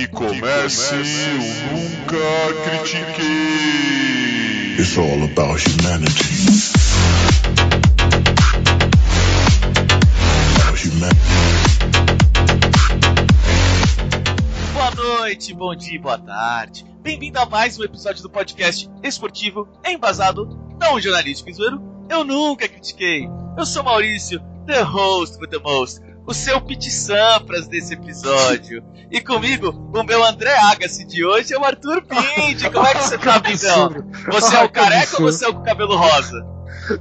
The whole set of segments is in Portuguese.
Que comece o Nunca Critiquei. It's all about humanity. About humanity. Boa noite, bom dia, boa tarde. Bem-vindo a mais um episódio do podcast esportivo embasado, não jornalístico e zoeiro. Eu nunca critiquei. Eu sou Maurício, the host with the most, o seu Pit Sampras desse episódio. E comigo, o meu André Agassi de hoje é o Arthur Pinde. Como é que você tá, Bidão? Você é o careca ou você é o cabelo rosa?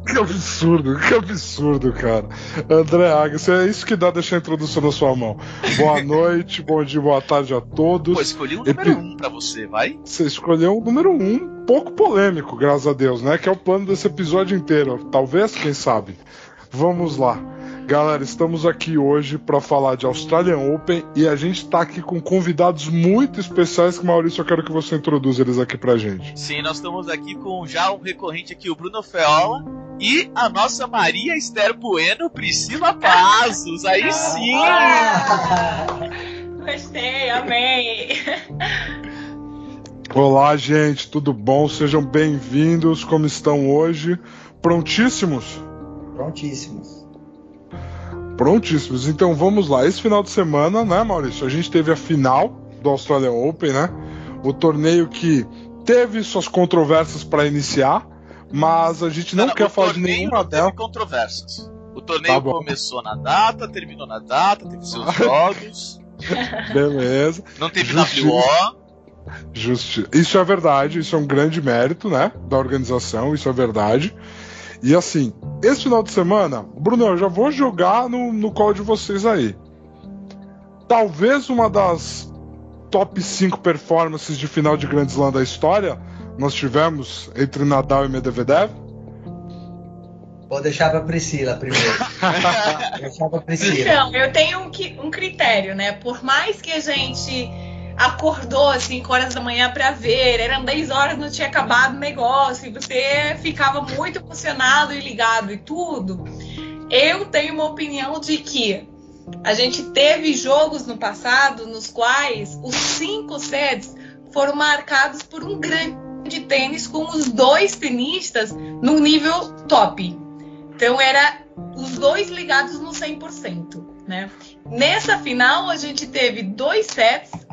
Que absurdo, que absurdo, cara. André Agassi, é isso que dá deixar a introdução na sua mão. Boa noite, bom dia, boa tarde a todos. Pô, escolhi o número 1 um pra você, vai? Você escolheu o número 1, um, pouco polêmico, graças a Deus, né? Que é o plano desse episódio inteiro. Talvez, quem sabe. Vamos lá. Galera, estamos aqui hoje para falar de Australian Open e a gente está aqui com convidados muito especiais que, Maurício, eu quero que você introduza eles aqui pra gente. Sim, nós estamos aqui com já um recorrente aqui, o Bruno Feola, e a nossa Maria Esther Bueno, Priscila Pazos. Aí sim! Gostei, amei. Olá, gente, tudo bom? Sejam bem-vindos. Como estão hoje? Prontíssimos? Prontíssimos. Prontíssimos. Então vamos lá. Esse final de semana, né, Maurício? A gente teve a final do Australian Open, né? O torneio que teve suas controvérsias para iniciar, mas a gente não, Não, quer falar de nenhuma delas. controvérsias. O torneio Tá começou na data, terminou na data, teve seus jogos, Beleza. não teve Justiça. WO. Justi isso é verdade, isso é um grande mérito, né? Da organização, isso é verdade. E assim, esse final de semana, Bruno, eu já vou jogar no, no call de vocês aí. Talvez uma das top 5 performances de final de Grand Slam da história nós tivemos entre Nadal e Medvedev. Vou deixar pra Priscila primeiro. Vou deixar pra Priscila. Então, eu tenho um, um critério, né? Por mais que a gente acordou às 5 horas da manhã pra ver, eram 10 horas, não tinha acabado o negócio, e você ficava muito emocionado e ligado e tudo. Eu tenho uma opinião de que a gente teve jogos no passado nos quais os cinco sets foram marcados por um grande tênis com os dois tenistas no nível top. Então era os dois ligados no 100%, né? Nessa final a gente teve dois sets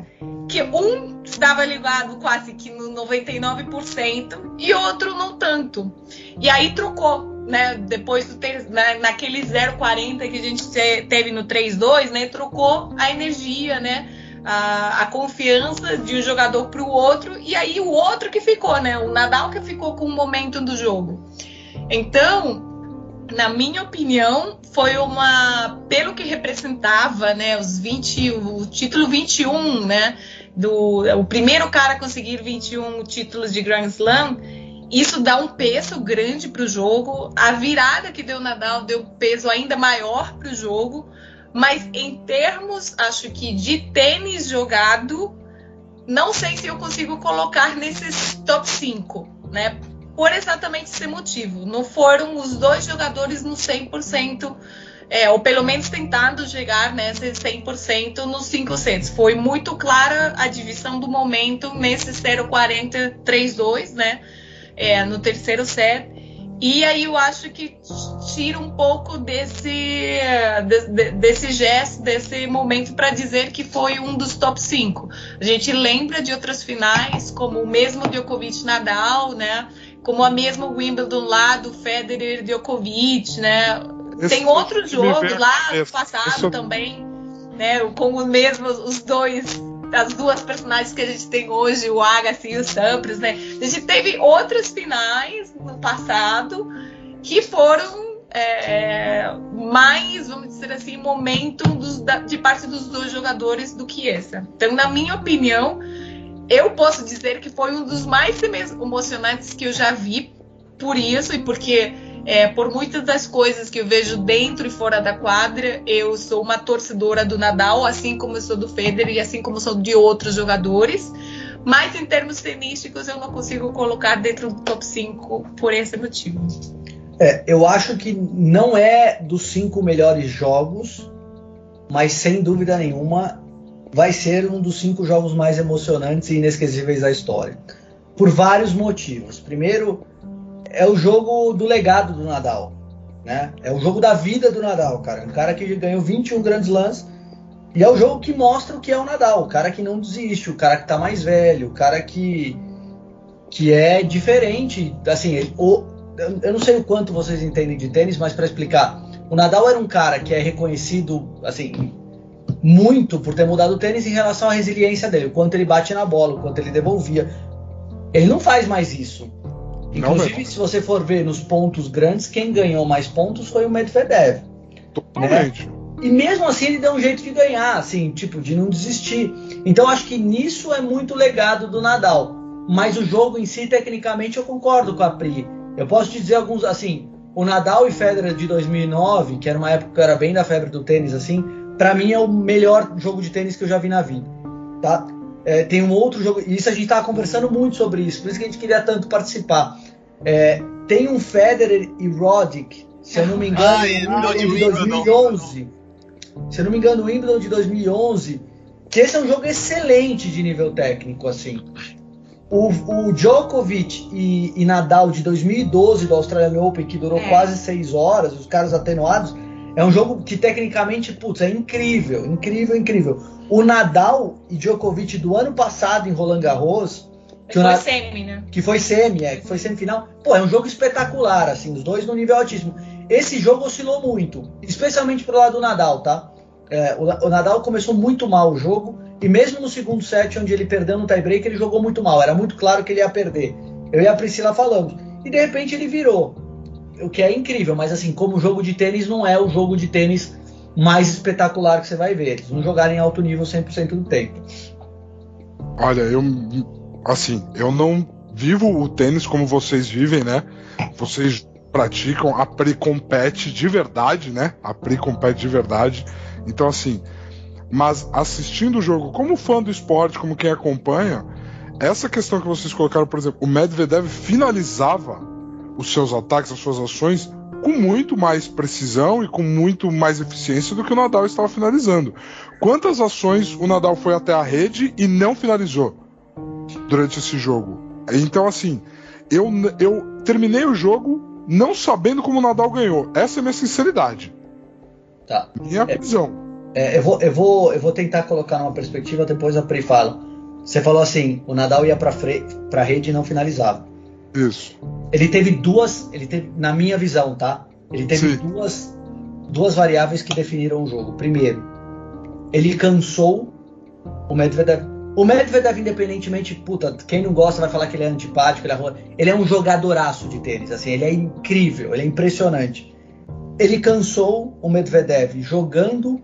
que um estava ligado quase que no 99% e outro não tanto. E aí trocou, né? Depois do ter, na, naquele 0,40 que a gente te- teve no 3-2, né? Trocou a energia, né? A, a confiança de um jogador para o outro e aí o outro que ficou, né? O Nadal que ficou com o momento do jogo. Então, na minha opinião, foi uma. Pelo que representava, né? Os 20. O título 21, né? Do, o primeiro cara a conseguir 21 títulos de Grand Slam. Isso dá um peso grande para o jogo. A virada que deu Nadal deu peso ainda maior para o jogo. Mas em termos, acho que de tênis jogado, não sei se eu consigo colocar nesses top 5, né? por exatamente esse motivo. Não foram os dois jogadores no 100%, é, ou pelo menos tentando chegar nesse 100% nos cinco sets. Foi muito clara a divisão do momento nesse 0-40-3-2, né? É, no terceiro set. E aí eu acho que tira um pouco desse, de- de- desse gesto, desse momento para dizer que foi um dos top 5. A gente lembra de outras finais, como o mesmo Djokovic Nadal, né? Como a mesma Wimbledon lá do Federer Djokovic, né? Esse Tem outro jogo lá cabeça. passado Esse também, né? Com os mesmos, os dois, as duas personagens que a gente tem hoje, o Agassi e o Sampras, né? A gente teve outras finais no passado que foram é, mais, vamos dizer assim, momento dos- da- de parte dos dois jogadores do que essa. Então, na minha opinião, eu posso dizer que foi um dos mais emo- emocionantes que eu já vi por isso e porque é, por muitas das coisas que eu vejo dentro e fora da quadra, eu sou uma torcedora do Nadal, assim como eu sou do Federer e assim como sou de outros jogadores. Mas em termos tenísticos, eu não consigo colocar dentro do top 5 por esse motivo. É, eu acho que não é dos cinco melhores jogos, mas sem dúvida nenhuma vai ser um dos cinco jogos mais emocionantes e inesquecíveis da história. Por vários motivos. Primeiro, é o jogo do legado do Nadal. Né? É o jogo da vida do Nadal, cara. Um cara que ganhou 21 grandes lãs. E é o jogo que mostra o que é o Nadal. O cara que não desiste, o cara que tá mais velho, o cara que, que é diferente. Assim, ele, o, eu não sei o quanto vocês entendem de tênis, mas para explicar, o Nadal era um cara que é reconhecido, assim, muito por ter mudado o tênis em relação à resiliência dele, o quanto ele bate na bola, o quanto ele devolvia. Ele não faz mais isso. Inclusive, se você for ver nos pontos grandes, quem ganhou mais pontos foi o Medvedev. Totalmente. Né? E mesmo assim ele deu um jeito de ganhar, assim, tipo, de não desistir. Então acho que nisso é muito legado do Nadal. Mas o jogo em si, tecnicamente, eu concordo com a Pri. Eu posso te dizer alguns, assim, o Nadal e Federer de 2009, que era uma época que era bem da febre do tênis, assim, para mim é o melhor jogo de tênis que eu já vi na vida, tá? É, tem um outro jogo, e isso a gente tava conversando muito sobre isso, por isso que a gente queria tanto participar. É, tem um Federer e Roddick, se eu não me engano, ah, de 2011. Se eu não me engano, o Wimbledon de 2011, que esse é um jogo excelente de nível técnico, assim. O, o Djokovic e, e, Nadal de 2012 do Australian Open, que durou é. quase seis horas, os caras atenuados, é um jogo que tecnicamente, putz, é incrível, incrível, incrível. O Nadal e Djokovic do ano passado em Roland Garros, que foi semi, né? Que foi semi, é, que foi semifinal. Pô, é um jogo espetacular, assim, os dois no nível altíssimo. Esse jogo oscilou muito, especialmente pro lado do Nadal, tá? É, o, o, Nadal começou muito mal o jogo, e mesmo no segundo set, onde ele perdeu no tie-break, ele jogou muito mal. Era muito claro que ele ia perder. Eu e a Priscila falamos. E de repente ele virou o que é incrível, mas assim, como jogo de tênis não é o jogo de tênis mais espetacular que você vai ver. Eles não jogaram em alto nível 100% do tempo. Olha, eu assim, eu não vivo o tênis como vocês vivem, né? Vocês praticam a pre-compete de verdade, né? A pre-compete de verdade. Então assim, mas assistindo o jogo como fã do esporte, como quem acompanha, essa questão que vocês colocaram, por exemplo, o Medvedev finalizava os seus ataques, as suas ações com muito mais precisão e com muito mais eficiência do que o Nadal estava finalizando. Quantas ações o Nadal foi até a rede e não finalizou durante esse jogo? Então, assim, eu, eu terminei o jogo não sabendo como o Nadal ganhou. Essa é a minha sinceridade. Tá. Minha é, visão. É, eu, vou, eu, vou, eu vou tentar colocar numa perspectiva, depois a Pri fala. Você falou assim: o Nadal ia para a rede e não finalizava. Isso. Ele teve duas, ele teve, na minha visão, tá? Ele teve duas, duas variáveis que definiram o jogo. Primeiro, ele cansou o Medvedev. O Medvedev, independentemente, puta, quem não gosta vai falar que ele é antipático, ele é, ele é um jogadoraço de tênis, assim, ele é incrível, ele é impressionante. Ele cansou o Medvedev jogando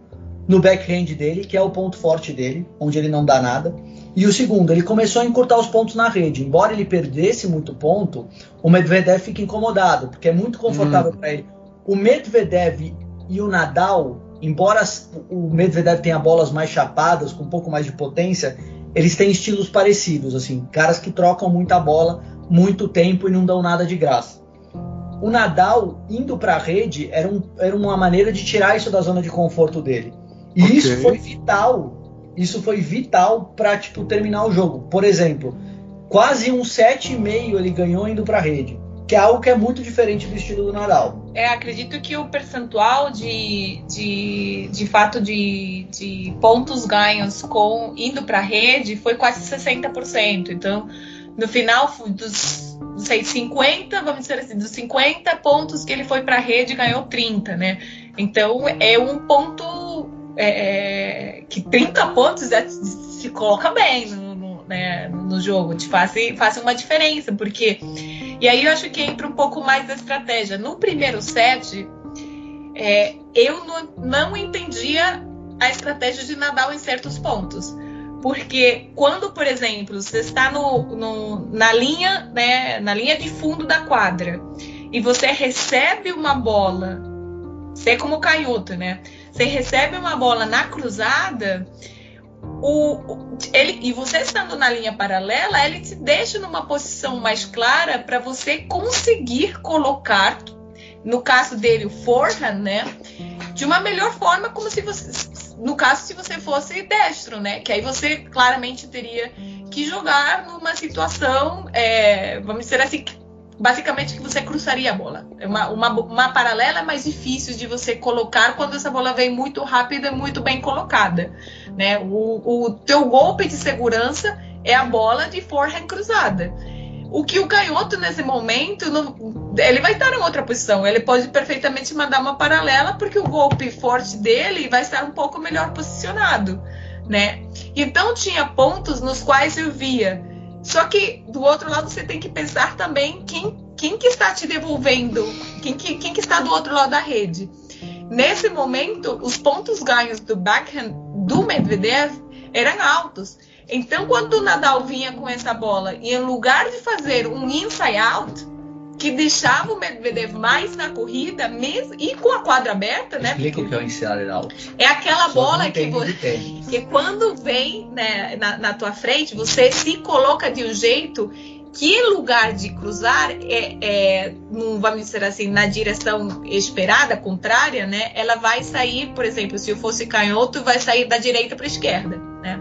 no backhand dele, que é o ponto forte dele, onde ele não dá nada. E o segundo, ele começou a encurtar os pontos na rede. Embora ele perdesse muito ponto, o Medvedev fica incomodado, porque é muito confortável hum. para ele. O Medvedev e o Nadal, embora o Medvedev tenha bolas mais chapadas, com um pouco mais de potência, eles têm estilos parecidos, assim, caras que trocam muita bola, muito tempo e não dão nada de graça. O Nadal indo para a rede era, um, era uma maneira de tirar isso da zona de conforto dele. E okay. isso foi vital isso foi vital para tipo terminar o jogo. Por exemplo, quase um 7,5 ele ganhou indo para a rede, que é algo que é muito diferente do estilo do Nadal. É, acredito que o percentual de, de, de fato de, de pontos ganhos com indo para a rede foi quase 60%. Então, no final dos não sei, 50, vamos dizer assim, dos 50 pontos que ele foi para a rede, ganhou 30, né? Então é um ponto é, é, que 30 pontos é, se coloca bem no, no, né, no jogo, te faz, faz uma diferença, porque. E aí eu acho que entra um pouco mais da estratégia. No primeiro set, é, eu não, não entendia a estratégia de Nadal em certos pontos. Porque quando, por exemplo, você está no, no, na linha, né, na linha de fundo da quadra e você recebe uma bola, você é como canhoto, né? Você recebe uma bola na cruzada, o, ele, e você estando na linha paralela, ele te deixa numa posição mais clara para você conseguir colocar, no caso dele, o forehand, né? de uma melhor forma, como se você, no caso, se você fosse destro, né? Que aí você claramente teria que jogar numa situação, é, vamos dizer assim, basicamente que você cruzaria a bola. É uma, uma, uma paralela mais difícil de você colocar quando essa bola vem muito rápida e muito bem colocada. Né? O, o teu golpe de segurança é a bola de forehand cruzada. O que o canhoto nesse momento, ele vai estar em outra posição. Ele pode perfeitamente mandar uma paralela, porque o golpe forte dele vai estar um pouco melhor posicionado, né? Então tinha pontos nos quais eu via. Só que do outro lado você tem que pensar também quem, quem que está te devolvendo, quem que, quem que está do outro lado da rede. Nesse momento, os pontos ganhos do backhand do Medvedev eram altos. Então, quando o Nadal vinha com essa bola e em lugar de fazer um inside out, que deixava o Medvedev mais na corrida, mesmo e com a quadra aberta, né? Explica o que é o inside out. É aquela Só bola não que, entende vo- de tênis. que quando vem né, na, na tua frente, você se coloca de um jeito que lugar de cruzar, é, é, num, vamos dizer assim, na direção esperada, contrária, né? Ela vai sair, por exemplo, se eu fosse canhoto, vai sair da direita para a esquerda, né?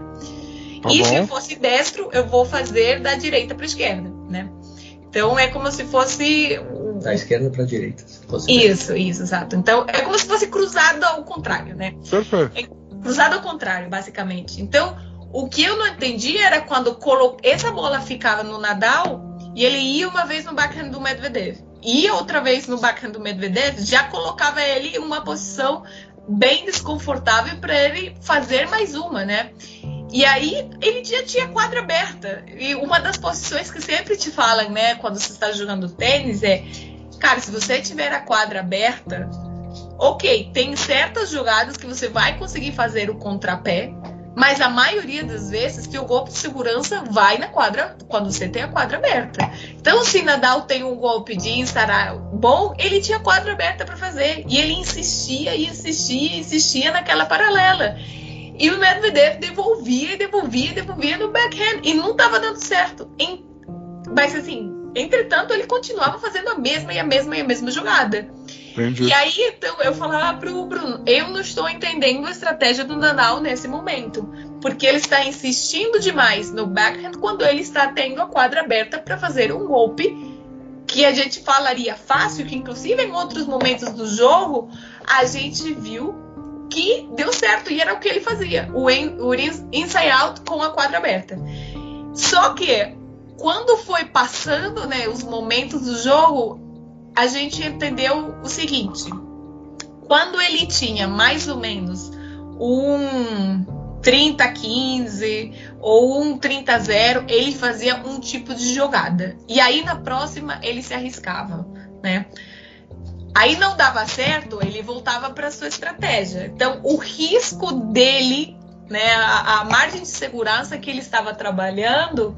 Tá e se bom. eu fosse destro, eu vou fazer da direita para a esquerda, né? Então é como se fosse Da esquerda para a direita. se fosse isso, isso, exato. Então é como se fosse cruzado ao contrário, né? Perfeito. cruzado ao contrário, basicamente. Então, o que eu não entendi era quando colo... essa bola ficava no Nadal e ele ia uma vez no backhand do Medvedev, ia outra vez no backhand do Medvedev, já colocava ele em uma posição bem desconfortável para ele fazer mais uma, né? E aí ele já tinha quadra aberta. E uma das posições que sempre te falam, né, quando você está jogando tênis é, cara, se você tiver a quadra aberta, ok, tem certas jogadas que você vai conseguir fazer o contrapé, mas a maioria das vezes teu golpe de segurança vai na quadra quando você tem a quadra aberta. Então, se Nadal tem um golpe de instar bom, ele tinha a quadra aberta para fazer e ele insistia e insistia e insistia naquela paralela. E o Medvedev devolvia e devolvia e devolvia no backhand e não estava dando certo. Em- Mas assim, entretanto, ele continuava fazendo a mesma e a mesma e a mesma jogada. Entendi. E aí, então, eu falava pro Bruno, eu não estou entendendo a estratégia do Nadal nesse momento. Porque ele está insistindo demais no backhand quando ele está tendo a quadra aberta para fazer um golpe que a gente falaria fácil, que inclusive em outros momentos do jogo a gente viu que deu certo e era o que ele fazia, o, in, o in- inside out com a quadra aberta. Só que quando foi passando né, os momentos do jogo, a gente entendeu o seguinte: quando ele tinha mais ou menos um 30-15 ou um 30-0, ele fazia um tipo de jogada. E aí na próxima ele se arriscava, né? Aí não dava certo, ele voltava para sua estratégia. Então o risco dele, né, a, a margem de segurança que ele estava trabalhando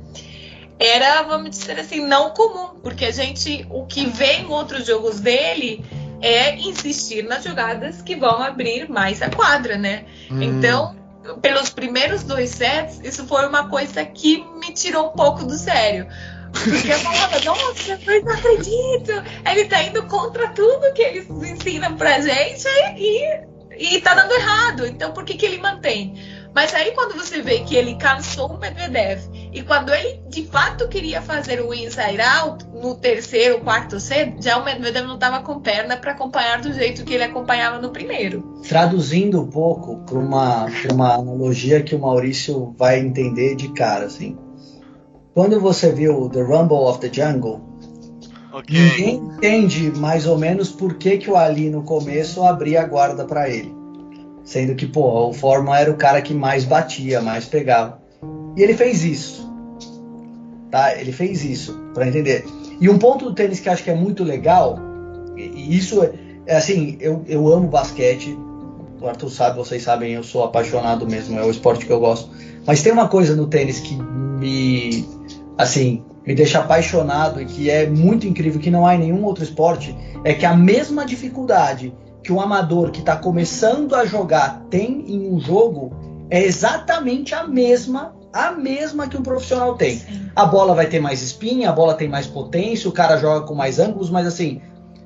era, vamos dizer assim, não comum, porque a gente, o que vê em outros jogos dele é insistir nas jogadas que vão abrir mais a quadra, né? Hum. Então, pelos primeiros dois sets, isso foi uma coisa que me tirou um pouco do sério. Porque eu falava, nossa, eu não acredito! Ele tá indo contra tudo que eles ensinam pra gente e, e tá dando errado. Então, por que, que ele mantém? Mas aí, quando você vê que ele cansou o Medvedev e quando ele de fato queria fazer o inside out no terceiro, quarto set, já o Medvedev não estava com perna para acompanhar do jeito que ele acompanhava no primeiro. Traduzindo um pouco para uma, pra uma analogia que o Maurício vai entender de cara, assim. Quando você viu The Rumble of the Jungle, Ok. ninguém entende mais ou menos por que, que o Ali no começo abria a guarda para ele. Sendo que, pô, o Forma era o cara que mais batia, mais pegava. E ele fez isso. Tá? Ele fez isso, para entender. E um ponto do tênis que eu acho que é muito legal, e e isso é, é assim, eu, eu amo basquete. O Arthur sabe, vocês sabem, eu sou apaixonado mesmo, é o esporte que eu gosto. Mas tem uma coisa no tênis que me, assim, me deixa apaixonado e que é muito incrível, que não há em nenhum outro esporte, é que a mesma dificuldade que um amador que está começando a jogar tem em um jogo é exatamente a mesma, a mesma que um profissional tem. A bola vai ter mais espinha, a bola tem mais potência, o cara joga com mais ângulos, mas assim,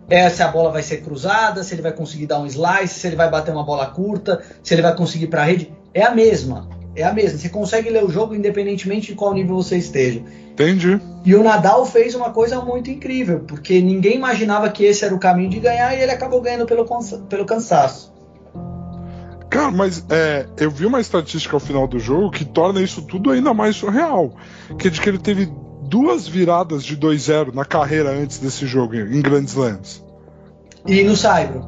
é se a bola vai ser cruzada, se ele vai conseguir dar um slice, se ele vai bater uma bola curta, se ele vai conseguir para a rede. É a mesma. É a mesma. Você consegue ler o jogo independentemente de qual nível você esteja. Entendi. E o Nadal fez uma coisa muito incrível, porque ninguém imaginava que esse era o caminho de ganhar e ele acabou ganhando pelo, pelo cansaço. Cara, mas é, eu vi uma estatística ao final do jogo que torna isso tudo ainda mais surreal. Que é de que ele teve duas viradas de 2-0 na carreira antes desse jogo em Grand Slams. E no Saibro.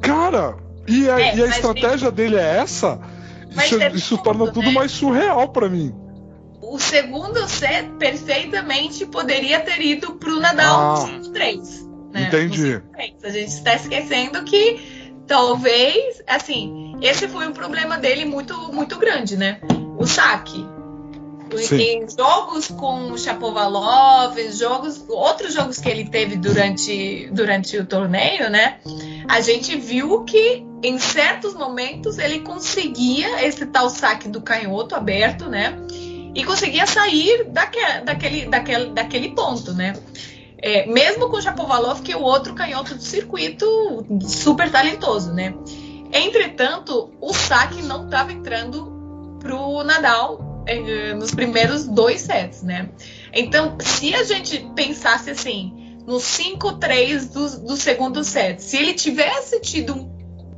Cara, e a, É, e a estratégia dele é essa? Isso, teve isso tudo, torna tudo né? mais surreal pra mim. O segundo set perfeitamente poderia ter ido pro Nadal Ah. nos 3. Né? Entendi. A gente está esquecendo que talvez, assim, esse foi um problema dele muito, muito grande, né? O saque. Sim. Em jogos com o Chapovalov, jogos, outros jogos que ele teve durante, durante o torneio, né? A gente viu que em certos momentos ele conseguia esse tal saque do canhoto aberto, né? E conseguia sair daque, daquele, daquele, daquele ponto, né? É, mesmo com o Chapovalov, que é o outro canhoto do circuito super talentoso, né? Entretanto, o saque não estava entrando pro Nadal eh, nos primeiros dois sets, né? Então, se a gente pensasse assim, no 5-3 do, do segundo set, se ele tivesse tido um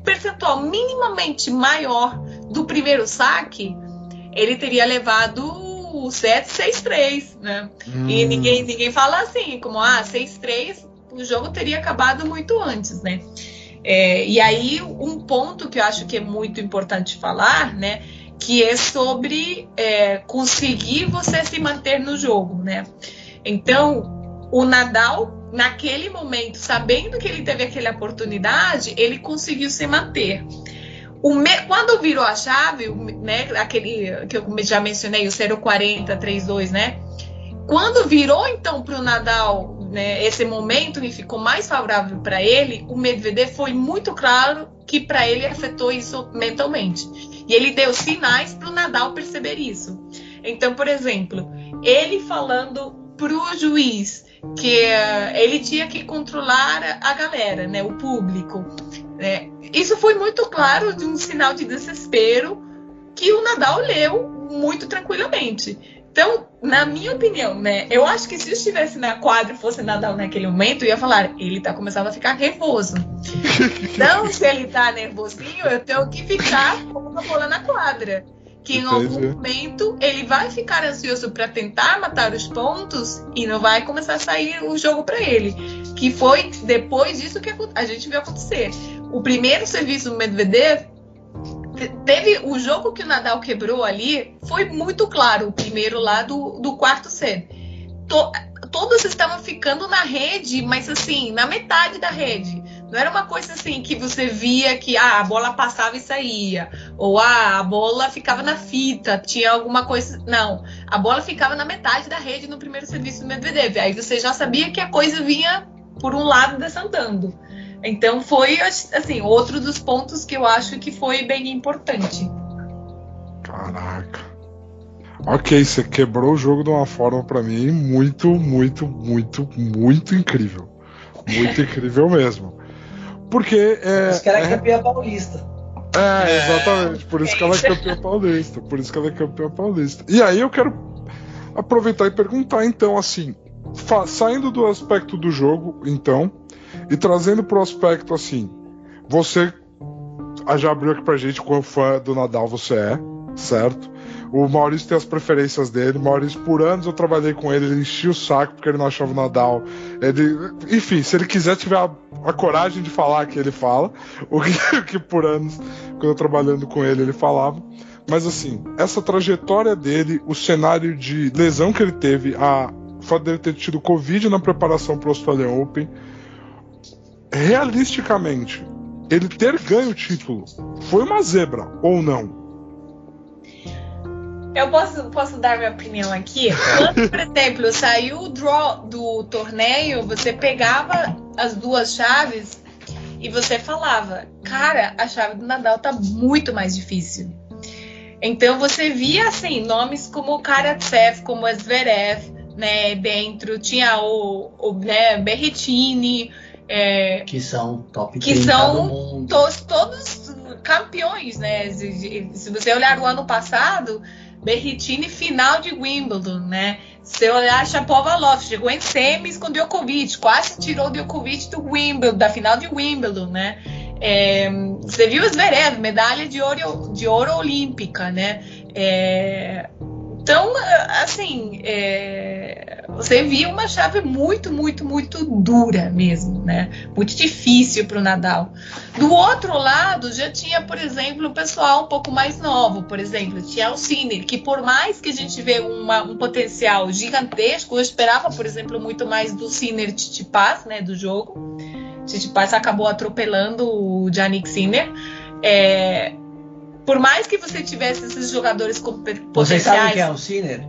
percentual minimamente maior do primeiro saque, ele teria levado o set 6-3, né? E Hum. ninguém, ninguém fala assim, como, ah, 6-3, o jogo teria acabado muito antes, né? É, e aí, um ponto que eu acho que é muito importante falar, né? Que é sobre é, conseguir você se manter no jogo, né? Então, o Nadal, naquele momento, sabendo que ele teve aquela oportunidade, ele conseguiu se manter. Me- Quando virou a chave, né, aquele que eu já mencionei, o 040, 32, né? Quando virou então para o Nadal né, esse momento que ficou mais favorável para ele, o Medvedev foi muito claro que para ele afetou isso mentalmente. E ele deu sinais para o Nadal perceber isso. Então, por exemplo, ele falando para o juiz que eh, ele tinha que controlar a galera, né, o público. né. Isso foi muito claro de um sinal de desespero que o Nadal leu muito tranquilamente. Então, na minha opinião, né, eu acho que se eu estivesse na quadra e fosse Nadal naquele momento, eu ia falar, ele tá começando a ficar nervoso. Então, se ele tá nervosinho, eu tenho que ficar com uma bola na quadra. Que em algum momento ele vai ficar ansioso para tentar matar os pontos e não vai começar a sair o jogo para ele. Que foi depois disso que a gente viu acontecer. O primeiro serviço do Medvedev te- teve o jogo que o Nadal quebrou ali foi muito claro o primeiro lá do, do quarto set To- todos estavam ficando na rede mas assim na metade da rede não era uma coisa assim que você via que ah, a bola passava e saía ou ah, a bola ficava na fita tinha alguma coisa não a bola ficava na metade da rede no primeiro serviço do Medvedev aí você já sabia que a coisa vinha por um lado descendando então foi assim outro dos pontos que eu acho que foi bem importante. Caraca. Ok, você quebrou o jogo de uma forma pra mim muito, muito, muito, muito incrível. Muito incrível mesmo. Porque é. Esse cara é é- campeã paulista. É, exatamente. Por isso que ela é campeã paulista. Por isso que ela é campeã paulista. E aí eu quero aproveitar e perguntar, então, assim, saindo do aspecto do jogo, então, e trazendo pro aspecto assim, você já abriu aqui pra gente quão fã do Nadal você é, certo? O Maurício tem as preferências dele. Maurício, por anos eu trabalhei com ele, ele enchia o saco porque ele não achava o Nadal. Ele, enfim, se ele quiser tiver a, a coragem de falar que ele fala, o que, que por anos, quando eu trabalhando com ele, ele falava. Mas assim, essa trajetória dele, o cenário de lesão que ele teve, a o fato dele ter tido Covid na preparação para o Australian Open, realisticamente, ele ter ganho o título foi uma zebra ou não? Eu posso, posso dar minha opinião aqui? Quando, por exemplo, saiu o draw do torneio, você pegava as duas chaves e você falava, cara, a chave do Nadal tá muito mais difícil. Então você via assim nomes como Karatsev, como Zverev, né, dentro tinha o, o né, Berrettini, é, Que são top Que 30 são mundo. todos, todos campeões, né? Se- se você olhar o ano passado, Berrettini final de Wimbledon, né? Se olhar Shapovalov, chegou em semis com Djokovic, quase tirou Djokovic do Wimbledon, da final de Wimbledon, né? É, você viu Zverev, medalha de ouro, de ouro olímpica, né? É, então, assim, é, você viu uma chave muito, muito, muito dura mesmo, né? Muito difícil para o Nadal. Do outro lado, já tinha, por exemplo, o pessoal um pouco mais novo, por exemplo, tinha o Sinner, que por mais que a gente vê uma- um potencial gigantesco, eu esperava, por exemplo, muito mais do Sinner Tsitsipas, né, do jogo. Tsitsipas acabou atropelando o Yannick Sinner. É, por mais que você tivesse esses jogadores com pe- Vocês sabem potenciais... quem é o Sinner?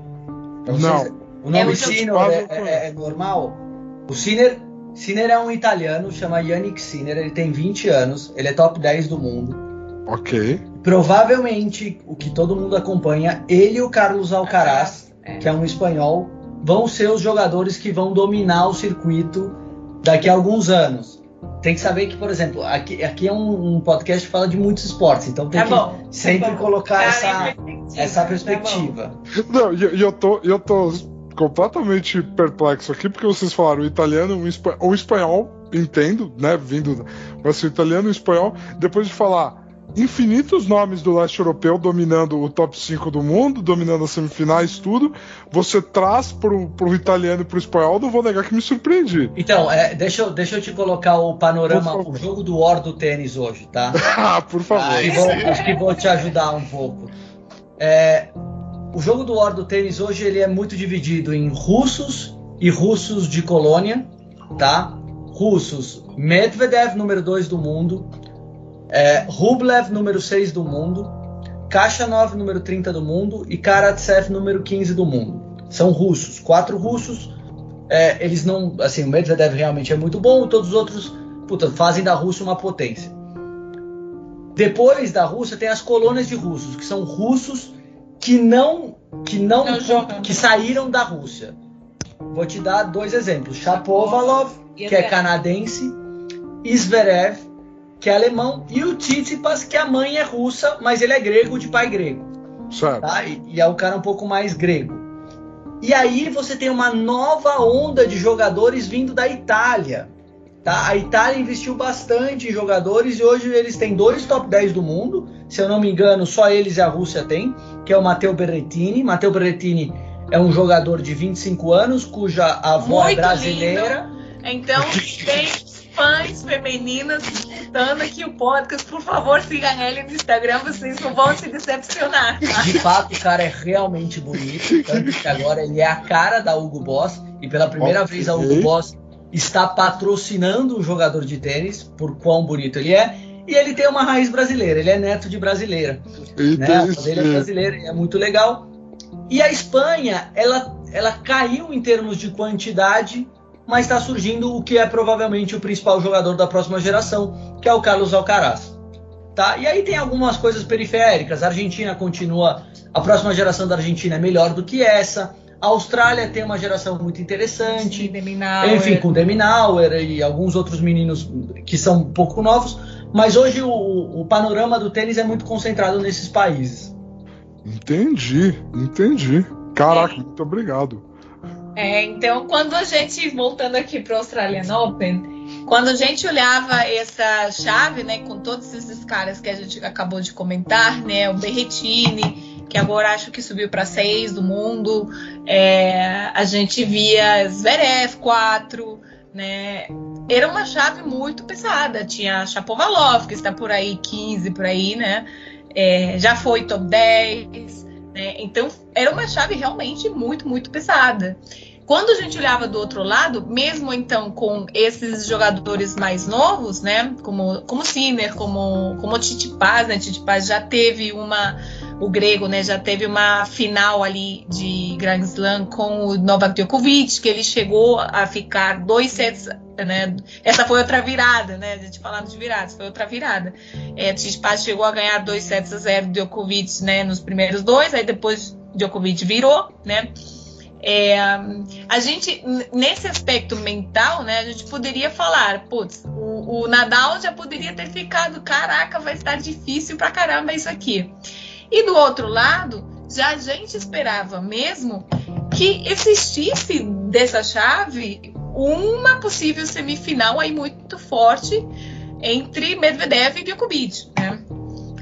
Não. O nome É Sinner é, eu conheço. é- é normal? O Sinner, Sinner é um italiano, chama Yannick Sinner, ele tem 20 anos, ele é top 10 do mundo. Ok. Provavelmente, o que todo mundo acompanha, ele e o Carlos Alcaraz, É. que é um espanhol, vão ser os jogadores que vão dominar o circuito daqui a alguns anos. Tem que saber que, por exemplo, aqui, aqui é um, um podcast que fala de muitos esportes, então tem Tá que bom. sempre tá colocar essa, é perspectiva, essa tá perspectiva. Não, e e eu tô, eu tô completamente perplexo aqui, porque vocês falaram italiano, o espa- o espanhol, entendo, né? Vindo. Mas o italiano e o espanhol, depois de falar infinitos nomes do leste europeu dominando o top 5 do mundo, dominando as semifinais, tudo, você traz pro, pro italiano e pro espanhol, não vou negar que me surpreendi. Então, é, deixa, eu, deixa eu te colocar o panorama, o jogo do War do tênis hoje, tá? ah, por favor. Ai. que vou, acho que vou te ajudar um pouco. É, o jogo do War do tênis hoje ele é muito dividido em russos e russos de colônia, tá? Russos, Medvedev, número 2 do mundo, é, Rublev, número 6 do mundo, Kashanov, número 30 do mundo e Karatsev, número 15 do mundo. São russos, quatro russos. É, eles não, assim, o Medvedev realmente é muito bom, todos os outros, puta, fazem da Rússia uma potência. Depois da Rússia tem as colônias de russos, que são russos que não que não, Não que saíram da Rússia. Vou te dar dois exemplos: Shapovalov, E que é canadense, Zverev, que é alemão, e o Tsitsipas, que a mãe é russa, mas ele é grego de pai grego Certo. tá? E, e é o cara um pouco mais grego. E aí você tem uma nova onda de jogadores vindo da Itália. Tá? A Itália investiu bastante em jogadores e hoje eles têm dois top 10 do mundo. Se eu não me engano, só eles e a Rússia têm, que é o Matteo Berrettini. Matteo Berrettini é um jogador de 25 anos, cuja avó é Muito brasileira. Então, tem fãs femininas escutando aqui o podcast. Por favor, sigam ele no Instagram, vocês não vão se decepcionar. tá? De fato, o cara é realmente bonito. Tanto que agora ele é a cara da Hugo Boss. E pela primeira vez a Hugo Boss está patrocinando um jogador de tênis, por quão bonito ele é. E ele tem uma raiz brasileira, ele é neto de brasileira. Né? A dele é Entendi. brasileira, é muito legal. E a Espanha, ela, ela caiu em termos de quantidade, mas está surgindo o que é provavelmente o principal jogador da próxima geração, que é o Carlos Alcaraz. Tá? E aí tem algumas coisas periféricas. A Argentina continua. A próxima geração da Argentina é melhor do que essa. A Austrália tem uma geração muito interessante. Enfim, com Deminauer e alguns outros meninos que são um pouco novos. Mas hoje o, o panorama do tênis é muito concentrado nesses países. Entendi, entendi. Caraca, muito obrigado. É, então, quando a gente, voltando aqui para o Australian Open, quando a gente olhava essa chave, né, com todos esses caras que a gente acabou de comentar, né, o Berrettini, que agora acho que subiu para seis do mundo, é, a gente via Zverev 4, né, era uma chave muito pesada. Tinha Shapovalov, que está por aí, 15 por aí, né, é, já foi top 10, né, então era uma chave realmente muito, muito pesada. Quando a gente olhava do outro lado, mesmo então com esses jogadores mais novos, né, como como Sinner, como como Tsitsipas, né, Tsitsipas já teve uma o grego, né, já teve uma final ali de Grand Slam com o Novak Djokovic, que ele chegou a ficar dois sets, né, essa foi outra virada, né, a gente falando de viradas, foi outra virada. É, Tsitsipas chegou a ganhar dois sets a zero do Djokovic, né, nos primeiros dois, aí depois Djokovic virou, né, É, a gente, nesse aspecto mental, né, a gente poderia falar, putz, o, o, Nadal já poderia ter ficado, caraca, vai estar difícil pra caramba isso aqui. E do outro lado, já a gente esperava mesmo que existisse dessa chave uma possível semifinal aí muito forte entre Medvedev e Djokovic, né?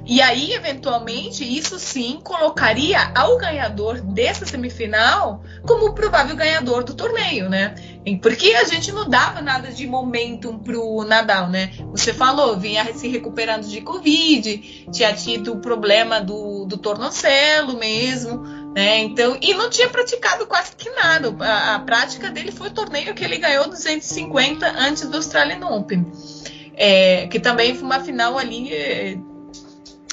E aí, eventualmente, isso sim colocaria ao ganhador dessa semifinal como o provável ganhador do torneio, né? Porque a gente não dava nada de momentum pro Nadal, né? Você falou, vinha se recuperando de Covid, tinha tido o problema do, do tornocelo mesmo, né? Então, e não tinha praticado quase que nada. A, a prática dele foi o torneio que ele ganhou 250 antes do Australian Open. É, que também foi uma final ali é,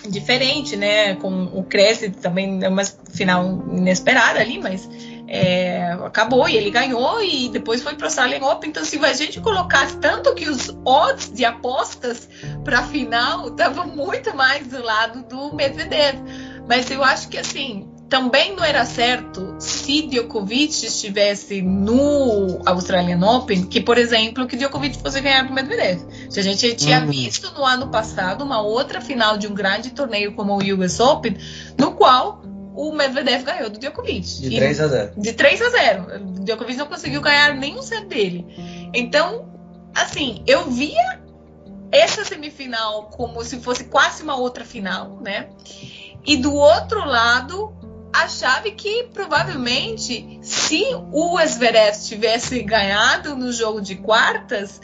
diferente, né? Com o Cresce também é uma final inesperada ali, mas é, acabou e ele ganhou e depois foi para o Australian Open. Então, se a gente colocasse tanto que os odds de apostas para a final estavam muito mais do lado do Medvedev. Mas eu acho que assim, também não era certo se Djokovic estivesse no Australian Open, que, por exemplo, que Djokovic fosse ganhar do Medvedev. Se a gente tinha uhum. visto no ano passado uma outra final de um grande torneio como o US Open, no qual o Medvedev ganhou do Djokovic. De 3 a 0. De 3 a 0. O Djokovic não conseguiu ganhar nenhum set dele. Então, assim, eu via essa semifinal como se fosse quase uma outra final, né? E do outro lado, a chave que provavelmente, se o Zverev tivesse ganhado no jogo de quartas,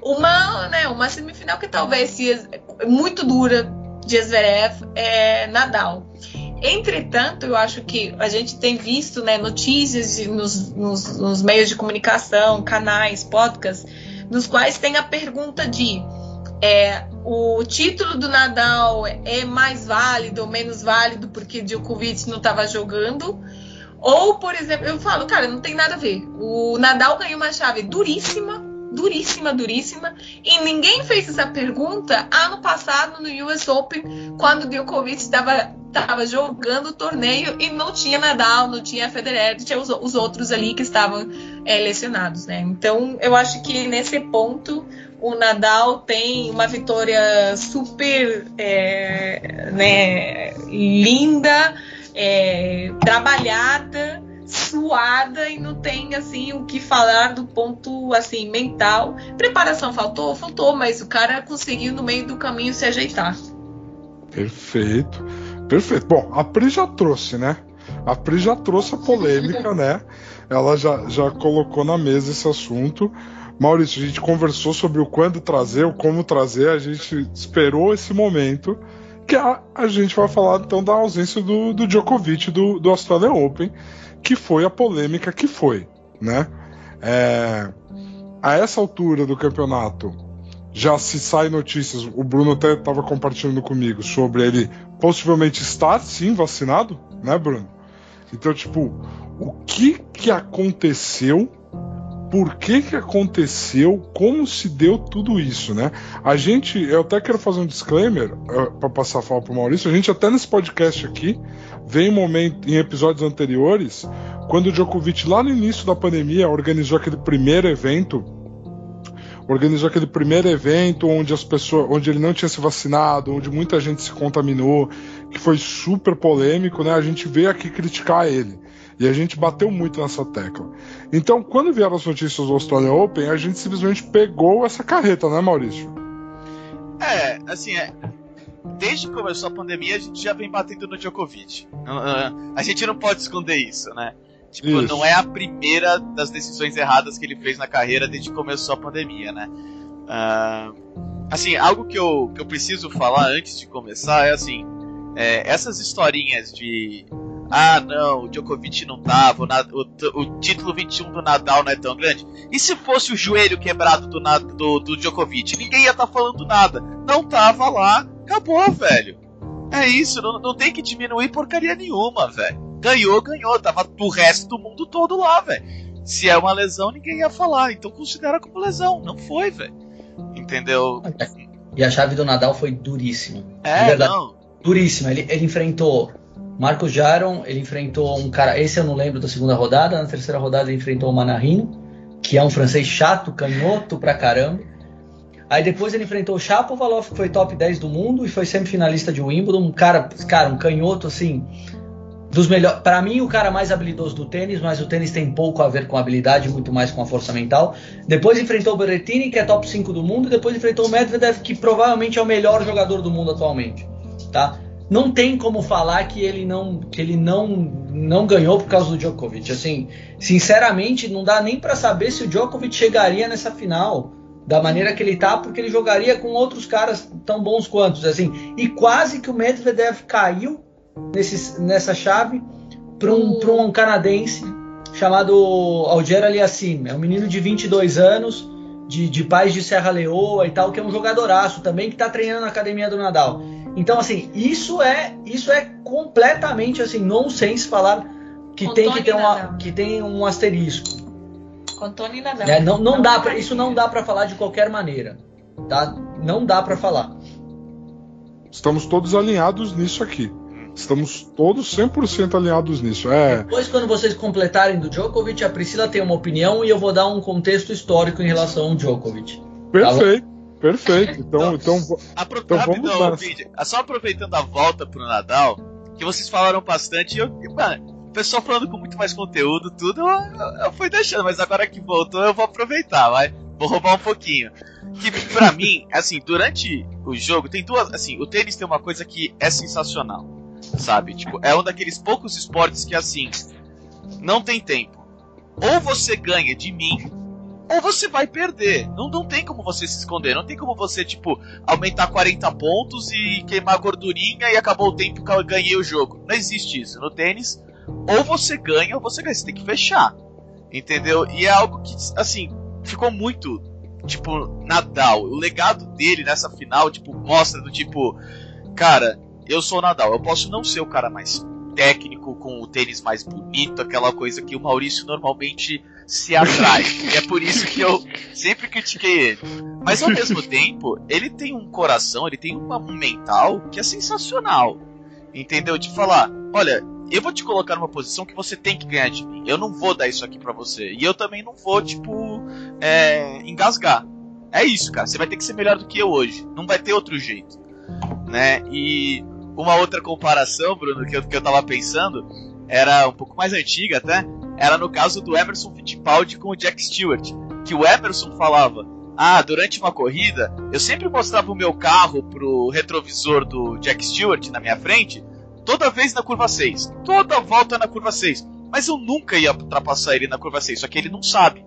uma, né, uma semifinal que talvez seja muito dura de Zverev é Nadal. Entretanto, eu acho que a gente tem visto né, notícias nos, nos, nos meios de comunicação, canais, podcasts, nos quais tem a pergunta de é, o título do Nadal é mais válido ou menos válido porque Djokovic não estava jogando. Ou, por exemplo, eu falo, cara, não tem nada a ver. O Nadal ganhou uma chave duríssima, duríssima, duríssima, e ninguém fez essa pergunta ano passado no US Open, quando Djokovic estava estava jogando o torneio e não tinha Nadal, não tinha Federer, tinha os, os outros ali que estavam é, lesionados, né? Então, eu acho que nesse ponto o Nadal tem uma vitória super é, né, linda, é, trabalhada, suada e não tem assim o que falar do ponto assim mental. Preparação faltou, faltou, mas o cara conseguiu no meio do caminho se ajeitar. Perfeito, perfeito. Bom, a Pri já trouxe, né? A Pri já trouxe a polêmica, né? Ela já, já colocou na mesa esse assunto. Maurício, a gente conversou sobre o quando trazer, o como trazer, a gente esperou esse momento, que a, a gente vai falar então da ausência do, do Djokovic do, do Australian Open, que foi a polêmica que foi, né? É, a essa altura do campeonato, já se sai notícias, o Bruno até estava compartilhando comigo sobre ele possivelmente estar sim vacinado, né, Bruno? Então, tipo, o que que aconteceu por que que aconteceu, como se deu tudo isso, né? A gente, eu até quero fazer um disclaimer uh, eh, para passar a fala pro Maurício. A gente até nesse podcast aqui vem um momento em episódios anteriores quando o Djokovic lá no início da pandemia organizou aquele primeiro evento, organizou aquele primeiro evento onde as pessoas, onde ele não tinha se vacinado, onde muita gente se contaminou, que foi super polêmico, né? A gente veio aqui criticar ele. E a gente bateu muito nessa tecla. Então, quando vieram as notícias do Australian Open, a gente simplesmente pegou essa carreta, né, Maurício? É, assim, é, desde que começou a pandemia, a gente já vem batendo no Djokovic. A gente não pode esconder isso, né? Tipo, isso. não é a primeira das decisões erradas que ele fez na carreira desde que começou a pandemia, né? Uh, assim, algo que eu, que eu preciso falar antes de começar é assim: é, essas historinhas de ah, não, o Djokovic não tava, o, o, o, título 21 do Nadal não é tão grande. E se fosse o joelho quebrado do, do, do Djokovic? Ninguém ia estar tá falando nada. Não tava lá, acabou, velho. É isso, não, não tem que diminuir porcaria nenhuma, velho. Ganhou, ganhou, tava pro resto do mundo todo lá, velho. Se é uma lesão, ninguém ia falar, então considera como lesão. Não foi, velho. Entendeu? E a chave do Nadal foi duríssima. É, não. Duríssima. Ele, ele enfrentou Marcos Jaron, ele enfrentou um cara, esse eu não lembro da segunda rodada, na terceira rodada ele enfrentou o Manarino, que é um francês chato, canhoto pra caramba. Aí depois ele enfrentou o Shapovalov, que foi top 10 do mundo e foi semifinalista de Wimbledon, um cara, cara, um canhoto assim, dos melhores, para mim o cara mais habilidoso do tênis, mas o tênis tem pouco a ver com habilidade, muito mais com a força mental. Depois enfrentou o Berrettini, que é top 5 do mundo, depois enfrentou o Medvedev, que provavelmente é o melhor jogador do mundo atualmente, tá? Não tem como falar que ele não que ele não não ganhou por causa do Djokovic. Assim, sinceramente, não dá nem para saber se o Djokovic chegaria nessa final da maneira que ele tá, porque ele jogaria com outros caras tão bons quantos, assim. E quase que o Medvedev caiu nesse, nessa chave para um, um canadense chamado Alger Aliassim. É um menino de 22 anos, de, de pais de Serra Leoa e tal, que é um jogadoraço também, que está treinando na academia do Nadal. Então, assim, isso é isso é completamente assim, nonsense falar que tem que ter uma, que tem um asterisco. Contone Nadal. É, não, não dá pra, isso não dá para falar de qualquer maneira, tá? Não dá para falar. Estamos todos alinhados nisso aqui. Estamos todos 100% alinhados nisso. É. Depois, quando vocês completarem do Djokovic, a Priscila tem uma opinião e eu vou dar um contexto histórico em relação ao Djokovic. Perfeito. Tá Perfeito. Então, então, então, Apro então vamos vídeo. Só aproveitando a volta pro Nadal, que vocês falaram bastante, eu, mano, o pessoal falando com muito mais conteúdo, tudo, eu, eu, eu fui deixando, mas agora que voltou eu vou aproveitar, vai. Vou roubar um pouquinho. Que pra mim, assim, durante o jogo, tem duas. Assim, o tênis tem uma coisa que é sensacional. Sabe? Tipo, é um daqueles poucos esportes que, assim, não tem tempo. Ou você ganha de mim, ou você vai perder. Não, não tem como você se esconder. Não tem como você, tipo, aumentar 40 pontos e queimar a gordurinha e acabou o tempo que eu ganhei o jogo. Não existe isso. No tênis, ou você ganha ou você ganha. Você tem que fechar. Entendeu? E é algo que, assim, ficou muito. Tipo, Nadal. O legado dele nessa final, tipo, mostra do tipo. Cara, eu sou Nadal. Eu posso não ser o cara mais técnico, com o tênis mais bonito, aquela coisa que o Maurício normalmente se atrai. e é por isso que eu sempre critiquei ele. Mas ao mesmo tempo, ele tem um coração, ele tem uma, um mental que é sensacional. Entendeu? De falar, olha, eu vou te colocar numa posição que você tem que ganhar de mim. Eu não vou dar isso aqui para você. E eu também não vou, tipo, é, engasgar. É isso, cara. Você vai ter que ser melhor do que eu hoje. Não vai ter outro jeito. Né? E uma outra comparação, Bruno, que eu, que eu tava pensando, era um pouco mais antiga até, era no caso do Emerson Fittipaldi com o Jack Stewart, que o Emerson falava: "Ah, durante uma corrida, eu sempre mostrava o meu carro pro retrovisor do Jack Stewart na minha frente, toda vez na curva 6, toda volta na curva 6, mas eu nunca ia ultrapassar ele na curva 6, só que ele não sabe.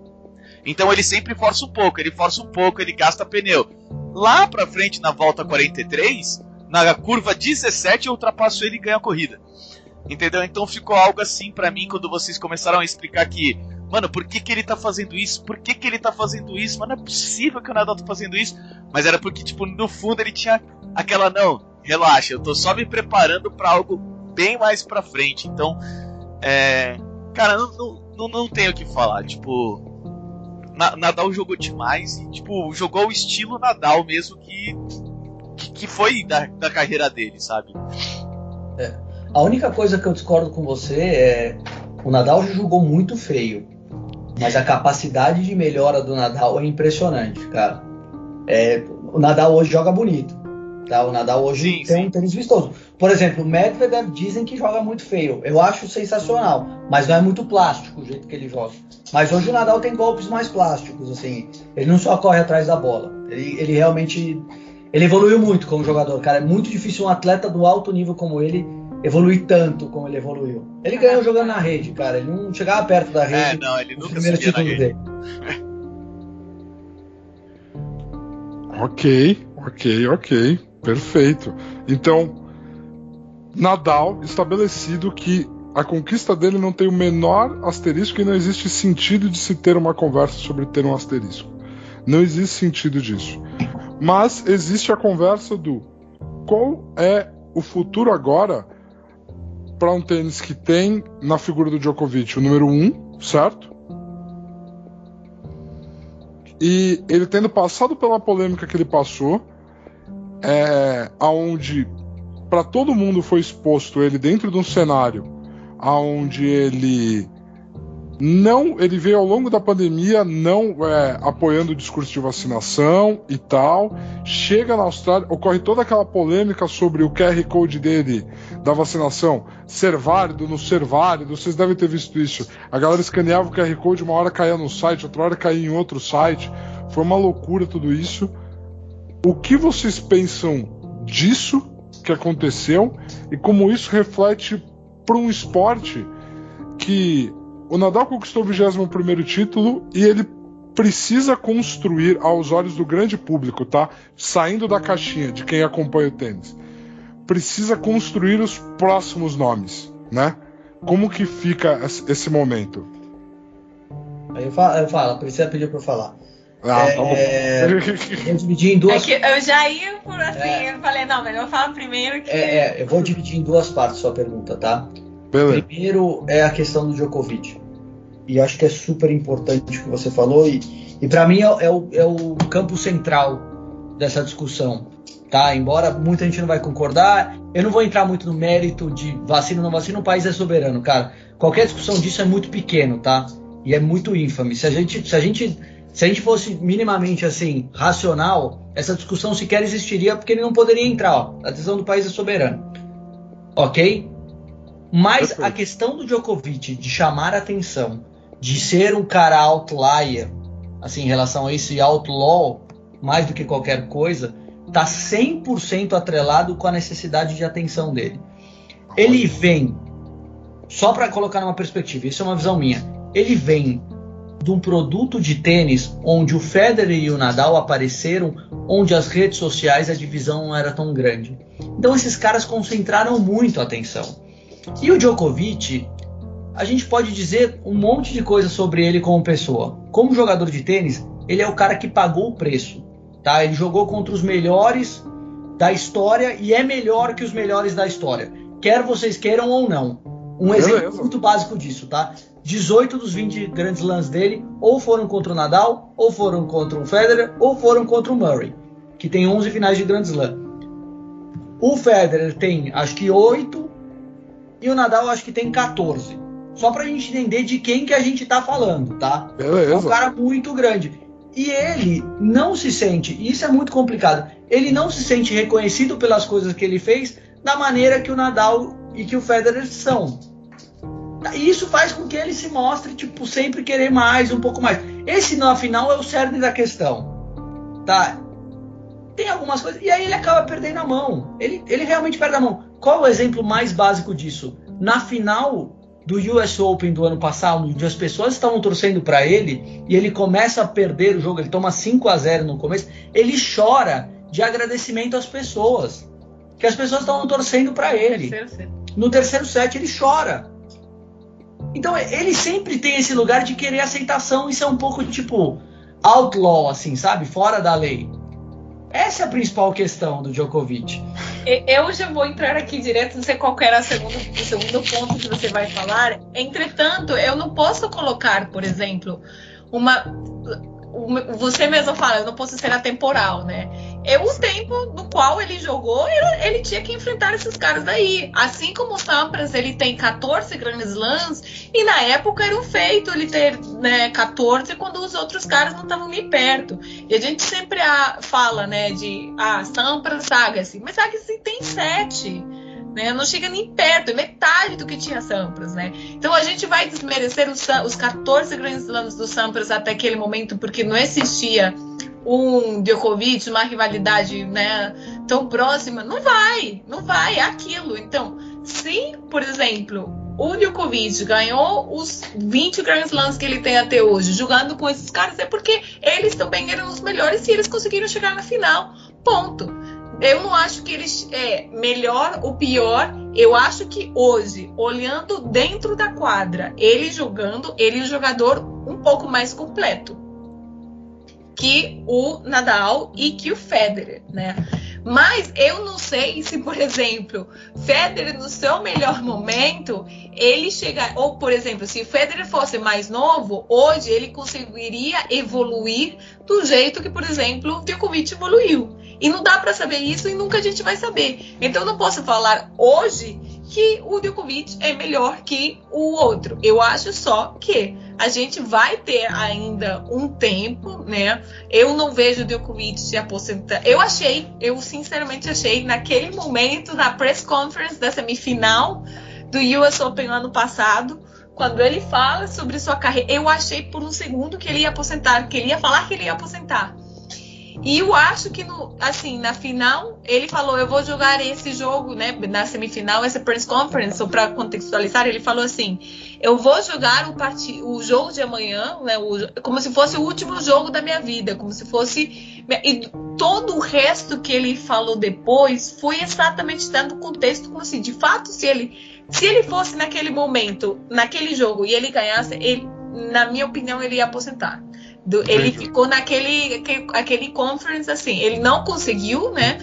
Então ele sempre força um pouco, ele força um pouco, ele gasta pneu. Lá pra frente na volta 43, na curva 17 eu ultrapasso ele e ganho a corrida. Entendeu? Então ficou algo assim para mim quando vocês começaram a explicar que, mano, por que, que ele tá fazendo isso? Por que, que ele tá fazendo isso? Mano, é possível que o Nadal tá fazendo isso. Mas era porque, tipo, no fundo ele tinha aquela, não, relaxa, eu tô só me preparando para algo bem mais pra frente. Então, é. Cara, não, não, não, não tenho o que falar. Tipo, Nadal jogou demais e, tipo, jogou o estilo Nadal mesmo que, que, que foi da, da carreira dele, sabe? É. A única coisa que eu discordo com você é o Nadal jogou muito feio, mas a capacidade de melhora do Nadal é impressionante, cara. É, o Nadal hoje joga bonito. Tá? O Nadal hoje sim, tem sim. um tênis vistoso. Por exemplo, o Medvedev dizem que joga muito feio. Eu acho sensacional, mas não é muito plástico o jeito que ele joga. Mas hoje o Nadal tem golpes mais plásticos, assim. Ele não só corre atrás da bola. Ele, ele realmente ele evoluiu muito como jogador, cara. É muito difícil um atleta do alto nível como ele evoluir tanto como ele evoluiu. Ele ganhou jogando na rede, cara. Ele não chegava perto da rede. É, não, ele nunca primeiro título dele. ok, ok, ok. Perfeito. Então, Nadal estabelecido que a conquista dele não tem o menor asterisco e não existe sentido de se ter uma conversa sobre ter um asterisco. Não existe sentido disso. Mas existe a conversa do qual é o futuro agora para um tênis que tem na figura do Djokovic o número 1, um, certo? E ele tendo passado pela polêmica que ele passou, é, aonde para todo mundo foi exposto ele dentro de um cenário aonde ele não, ele veio ao longo da pandemia não é, apoiando o discurso de vacinação e tal. Chega na Austrália, ocorre toda aquela polêmica sobre o QR Code dele da vacinação ser válido, não ser válido. Vocês devem ter visto isso. A galera escaneava o QR Code, uma hora caía no site, outra hora caía em outro site. Foi uma loucura tudo isso. O que vocês pensam disso que aconteceu e como isso reflete para um esporte que o Nadal conquistou o 21 título e ele precisa construir aos olhos do grande público, tá? Saindo da caixinha de quem acompanha o tênis. Precisa construir os próximos nomes, né? Como que fica esse momento? Aí eu falo, eu falo precisa pedir para eu falar. Ah, é, tá bom. É, vou dividir em duas. É que eu já ia por assim, é, eu falei, não, melhor falar primeiro que. É, é, eu vou dividir em duas partes sua pergunta, tá? Beleza. Primeiro é a questão do Djokovic e acho que é super importante o que você falou, e, e para mim é, é, o, é o campo central dessa discussão. Tá? Embora muita gente não vai concordar, eu não vou entrar muito no mérito de vacina ou não vacina, o país é soberano, cara. Qualquer discussão disso é muito pequeno, tá? E é muito ínfame. Se a gente, se a gente, se a gente fosse minimamente assim racional, essa discussão sequer existiria porque ele não poderia entrar. Ó. A decisão do país é soberano, ok? Mas a questão do Djokovic de chamar atenção de ser um cara outlier, assim, em relação a esse outlaw, mais do que qualquer coisa, tá 100% atrelado com a necessidade de atenção dele. Ele vem, só para colocar numa perspectiva, isso é uma visão minha, ele vem de um produto de tênis onde o Federer e o Nadal apareceram, onde as redes sociais a divisão não era tão grande. Então esses caras concentraram muito a atenção. E o Djokovic, a gente pode dizer um monte de coisa sobre ele como pessoa. Como jogador de tênis, ele é o cara que pagou o preço, tá? Ele jogou contra os melhores da história e é melhor que os melhores da história, quer vocês queiram ou não. Um exemplo muito básico disso, tá? 18 dos 20 grandes lãs dele ou foram contra o Nadal, ou foram contra o Federer, ou foram contra o Murray, que tem 11 finais de Grand Slam. O Federer tem acho que 8 e o Nadal acho que tem 14 só pra gente entender de quem que a gente tá falando, tá? Beleza. É um cara muito grande. E ele não se sente, e isso é muito complicado, ele não se sente reconhecido pelas coisas que ele fez da maneira que o Nadal e que o Federer são. E isso faz com que ele se mostre, tipo, sempre querer mais, um pouco mais. Esse, no final, é o cerne da questão. Tá? Tem algumas coisas. E aí ele acaba perdendo a mão. Ele, ele realmente perde a mão. Qual é o exemplo mais básico disso? Na final do US Open do ano passado, onde as pessoas estavam torcendo para ele e ele começa a perder o jogo, ele toma 5 a 0 no começo, ele chora de agradecimento às pessoas, que as pessoas estavam torcendo para ele. Terceiro no terceiro set ele chora. Então ele sempre tem esse lugar de querer aceitação, isso é um pouco tipo outlaw assim, sabe? Fora da lei. Essa é a principal questão do Djokovic. Eu já vou entrar aqui direto, não sei qual era o segundo, o segundo ponto que você vai falar. Entretanto, eu não posso colocar, por exemplo, uma. Você mesmo fala, eu não posso ser atemporal, né? é o tempo no qual ele jogou, ele, ele, tinha que enfrentar esses caras daí. Assim como o Sampras, ele tem 14 grandes slams, e na época era um feito ele ter né, 14 quando os outros caras não estavam nem perto. E a gente sempre a, fala, né, de ah, Sampras, Agassi, mas Agassi tem 7. Né, não chega nem perto, é metade do que tinha Sampras, né? Então a gente vai desmerecer os, os 14 grandes slams do Sampras até aquele momento porque não existia um Djokovic, uma rivalidade né, tão próxima, não vai, não vai, é aquilo. Então, se, por exemplo, o Djokovic ganhou os 20 Grand Slams que ele tem até hoje, jogando com esses caras, é porque eles também eram os melhores e eles conseguiram chegar na final. Ponto. Eu não acho que eles é melhor ou pior. Eu acho que hoje, olhando dentro da quadra, ele jogando, ele é um jogador um pouco mais completo que o Nadal e que o Federer, né? Mas eu não sei se, por exemplo, Federer no seu melhor momento, ele chega, ou por exemplo, se Federer fosse mais novo, hoje ele conseguiria evoluir do jeito que, por exemplo, o Djokovic evoluiu. E não dá para saber isso e nunca a gente vai saber. Então eu não posso falar hoje que o Djokovic é melhor que o outro. Eu acho só que a gente vai ter ainda um tempo, né? Eu não vejo o Djokovic se aposentar. Eu achei, eu sinceramente achei, naquele momento, na press conference da semifinal do US Open ano passado, quando ele fala sobre sua carreira, eu achei por um segundo que ele ia aposentar, que ele ia falar que ele ia aposentar. E eu acho que, no, assim, na final, ele falou: eu vou jogar esse jogo, né? Na semifinal, essa press conference, para contextualizar, ele falou assim: eu vou jogar o, part... o jogo de amanhã, né? O... como se fosse o último jogo da minha vida, como se fosse. E todo o resto que ele falou depois foi exatamente dando contexto, como assim, de fato, se ele, se ele fosse naquele momento, naquele jogo, e ele ganhasse, ele, na minha opinião, ele ia aposentar. Do, ele ficou naquele aquele, aquele conference assim, ele não conseguiu, né?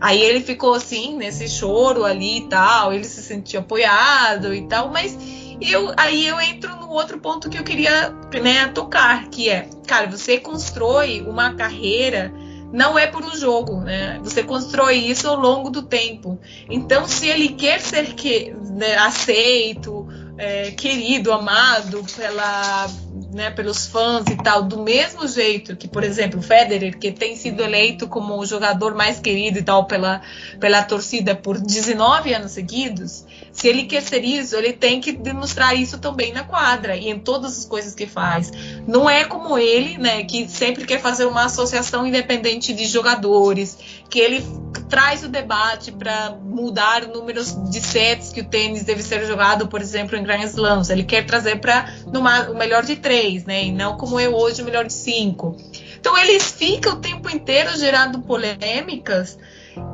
Aí ele ficou assim, nesse choro ali e tal, ele se sentiu apoiado e tal, mas eu, aí eu entro no outro ponto que eu queria né, tocar, que é, cara, você constrói uma carreira não é por um jogo, né? Você constrói isso ao longo do tempo. Então, se ele quer ser que, né, aceito, é, querido, amado pela, né, pelos fãs e tal, do mesmo jeito que, por exemplo, o Federer, que tem sido eleito como o jogador mais querido e tal pela, pela torcida por 19 anos seguidos, se ele quer ser isso, ele tem que demonstrar isso também na quadra e em todas as coisas que faz. Não é como ele, né, que sempre quer fazer uma associação independente de jogadores, que ele traz o debate para mudar o número de sets que o tênis deve ser jogado, por exemplo, em Grand Slams. Ele quer trazer para o melhor de três, né? E não como é hoje o melhor de cinco. Então eles ficam o tempo inteiro gerando polêmicas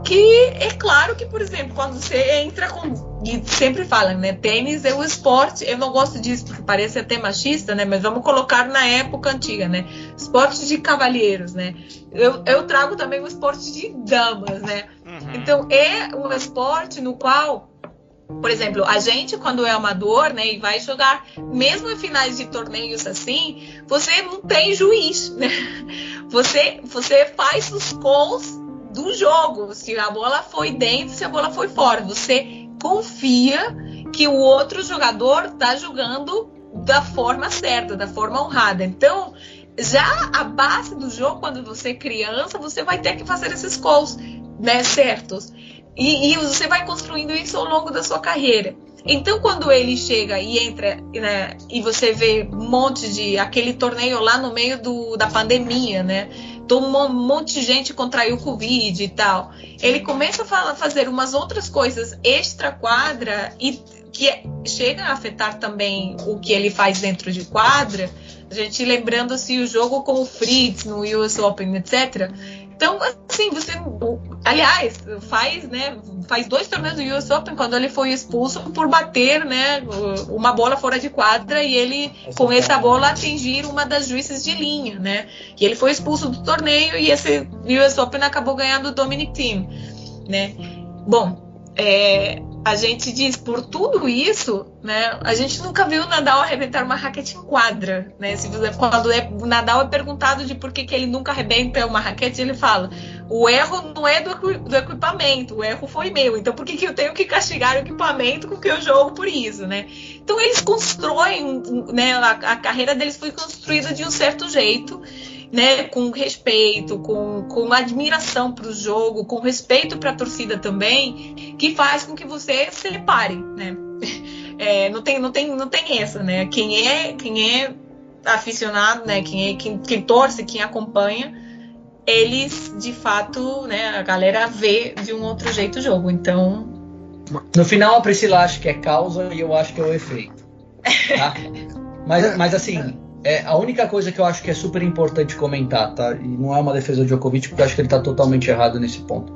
que é claro que, por exemplo, quando você entra com. E sempre falam, né? Tênis é o esporte. Eu não gosto disso porque parece até machista, né? Mas vamos colocar na época antiga, né? Esporte de cavalheiros, né? Eu, eu trago também o esporte de damas, né? Uhum. Então é um esporte no qual por exemplo, a gente, quando é amador, né, e vai jogar, mesmo em finais de torneios assim, você não tem juiz, né? Você, você faz os gols do jogo, se a bola foi dentro, se a bola foi fora. Você confia que o outro jogador está jogando da forma certa, da forma honrada. Então, já a base do jogo, quando você é criança, você vai ter que fazer esses calls né, certos. E, e, você vai construindo isso ao longo da sua carreira. Então, quando ele chega e entra, né, e você vê um monte de aquele torneio lá no meio do, da pandemia, né? Um monte de gente contraiu Covid e tal. Ele começa a fazer umas outras coisas extra-quadra e que chega a afetar também o que ele faz dentro de quadra. A gente lembrando-se o jogo com o Fritz no US Open, etc. Então, assim, você. Aliás, faz, né? Faz dois torneios do US Open quando ele foi expulso por bater, né? Uma bola fora de quadra e ele, com essa bola, atingir uma das juízes de linha, né? E ele foi expulso do torneio e esse US Open acabou ganhando o Dominic Thiem, né? Bom, é, a gente diz por tudo isso, né? A gente nunca viu o Nadal arrebentar uma raquete em quadra, né? Se quando é, o Nadal é perguntado de por que, que ele nunca arrebenta uma raquete, ele fala: o erro não é do, do equipamento, o erro foi meu. Então por que, que eu tenho que castigar o equipamento com que eu jogo por isso, né? Então eles constroem, né? A, a carreira deles foi construída de um certo jeito né, com respeito, com, com admiração para o jogo, com respeito para a torcida também, que faz com que você separe, né? É, não tem, não tem, não tem essa, né? Quem é, quem é aficionado, né? Quem é, quem, quem torce, quem acompanha, eles de fato, né? A galera vê de um outro jeito o jogo. Então, no final a Priscila acha que é causa e eu acho que é o efeito. Tá? Mas, mas assim, é, a única coisa que eu acho que é super importante comentar, tá? E não é uma defesa do Djokovic, porque eu acho que ele tá totalmente errado nesse ponto.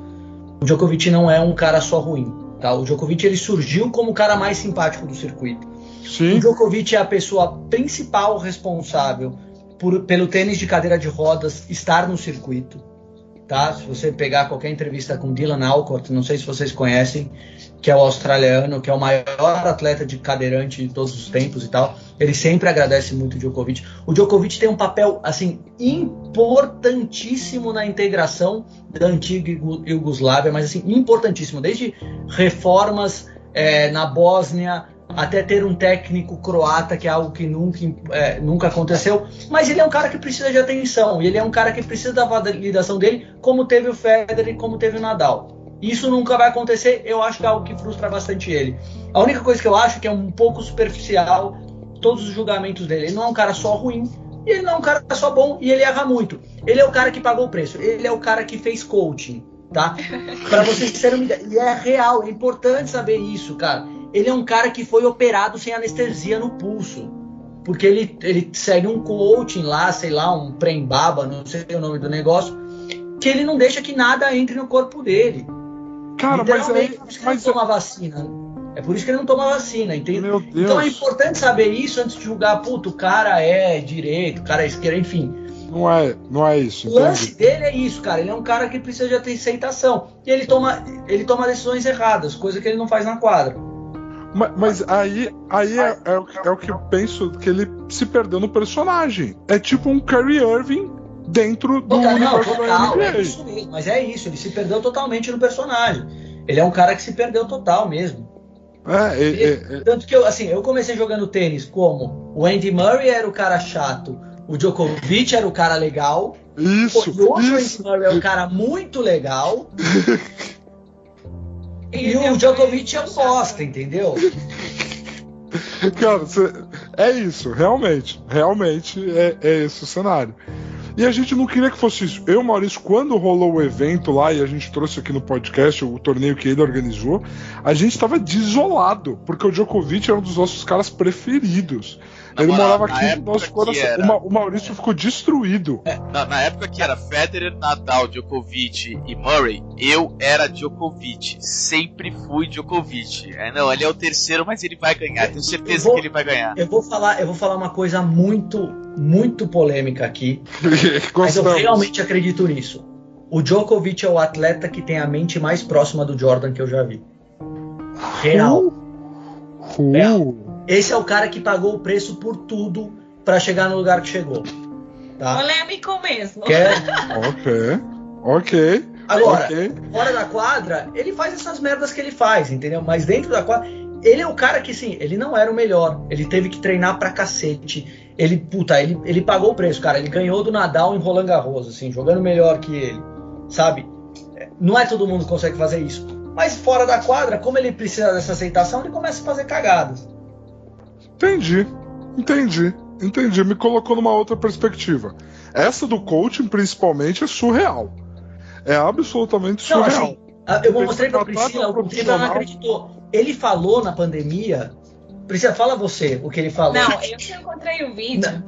O Djokovic não é um cara só ruim, tá? O Djokovic ele surgiu como o cara mais simpático do circuito. Sim. O Djokovic é a pessoa principal responsável por, pelo tênis de cadeira de rodas estar no circuito, tá? Se você pegar qualquer entrevista com Dylan Alcott, não sei se vocês conhecem, que é o australiano, que é o maior atleta de cadeirante de todos os tempos e tal Ele sempre agradece muito o Djokovic. O Djokovic tem um papel assim importantíssimo na integração da antiga Iugoslávia, mas assim importantíssimo, desde reformas é, na Bósnia até ter um técnico croata, que é algo que nunca, é, nunca aconteceu. Mas ele é um cara que precisa de atenção, e ele é um cara que precisa da validação dele, como teve o Federer e como teve o Nadal. Isso nunca vai acontecer, eu acho que é algo que frustra bastante ele. A única coisa que eu acho que é um pouco superficial todos os julgamentos dele. Ele não é um cara só ruim, e ele não é um cara só bom, e ele erra muito. Ele é o cara que pagou o preço, ele é o cara que fez coaching, tá? Para vocês terem uma ideia. E é real, é importante saber isso, cara. Ele é um cara que foi operado sem anestesia no pulso. Porque ele, ele segue um coaching lá, sei lá, um prembaba, não sei o nome do negócio, que ele não deixa que nada entre no corpo dele. Cara, mas aí. Mas toma vacina. É por isso que ele não toma vacina, entende? Então é importante saber isso antes de julgar, puto, o cara é direito, o cara é esquerda, enfim. Não é, não é isso. O lance dele é isso, cara. Ele é um cara que precisa de aceitação. E ele toma, ele toma decisões erradas, coisa que ele não faz na quadra. Mas, mas aí, aí é, é, é, o que eu penso que ele se perdeu no personagem. É tipo um Kyrie Irving dentro do total, universo não, total, da NBA. É isso mesmo, mas é isso, ele se perdeu totalmente no personagem. Ele é um cara que se perdeu total mesmo. É, é, é, tanto que eu, assim, eu comecei jogando tênis como o Andy Murray era o cara chato, o Djokovic era o cara legal. Isso. E o Andy Murray é um cara muito legal. e o Djokovic é um bosta, entendeu? Cara, é isso, realmente. Realmente é, é esse o cenário. E a gente não queria que fosse isso. Eu, Maurício, quando rolou o evento lá e a gente trouxe aqui no podcast o torneio que ele organizou, a gente estava desolado, porque o Djokovic era um dos nossos caras preferidos. Ele morava aqui no nosso coração. Era... O Maurício ficou destruído. É, na, na, época que era Federer, Nadal, Djokovic e Murray, eu era Djokovic. Sempre fui Djokovic. É, não, ele é o terceiro, mas ele vai ganhar. Tenho certeza vou, que ele vai ganhar. Eu vou falar, eu vou falar uma coisa muito muito polêmica aqui, mas eu realmente acredito nisso. O Djokovic é o atleta que tem a mente mais próxima do Jordan que eu já vi. Real. Uh, uh. Real. Esse é o cara que pagou o preço por tudo para chegar no lugar que chegou. Tá? Polêmico mesmo. Quer? ok. Ok. Agora, okay. fora da quadra, ele faz essas merdas que ele faz, entendeu? Mas dentro da quadra, ele é o cara que, sim, ele não era o melhor. Ele teve que treinar pra cacete. Ele, puta, ele, ele pagou o preço, cara. Ele ganhou do Nadal em Roland Garros, assim, jogando melhor que ele, sabe? Não é todo mundo que consegue fazer isso. Mas fora da quadra, como ele precisa dessa aceitação, ele começa a fazer cagadas. Entendi, entendi, entendi. Me colocou numa outra perspectiva. Essa do coaching, principalmente, é surreal. É absolutamente surreal. Não, assim, eu mostrei pra Priscila, o Priscila não acreditou ele falou na pandemia. Priscila, fala você o que ele falou. Não, eu que encontrei um vídeo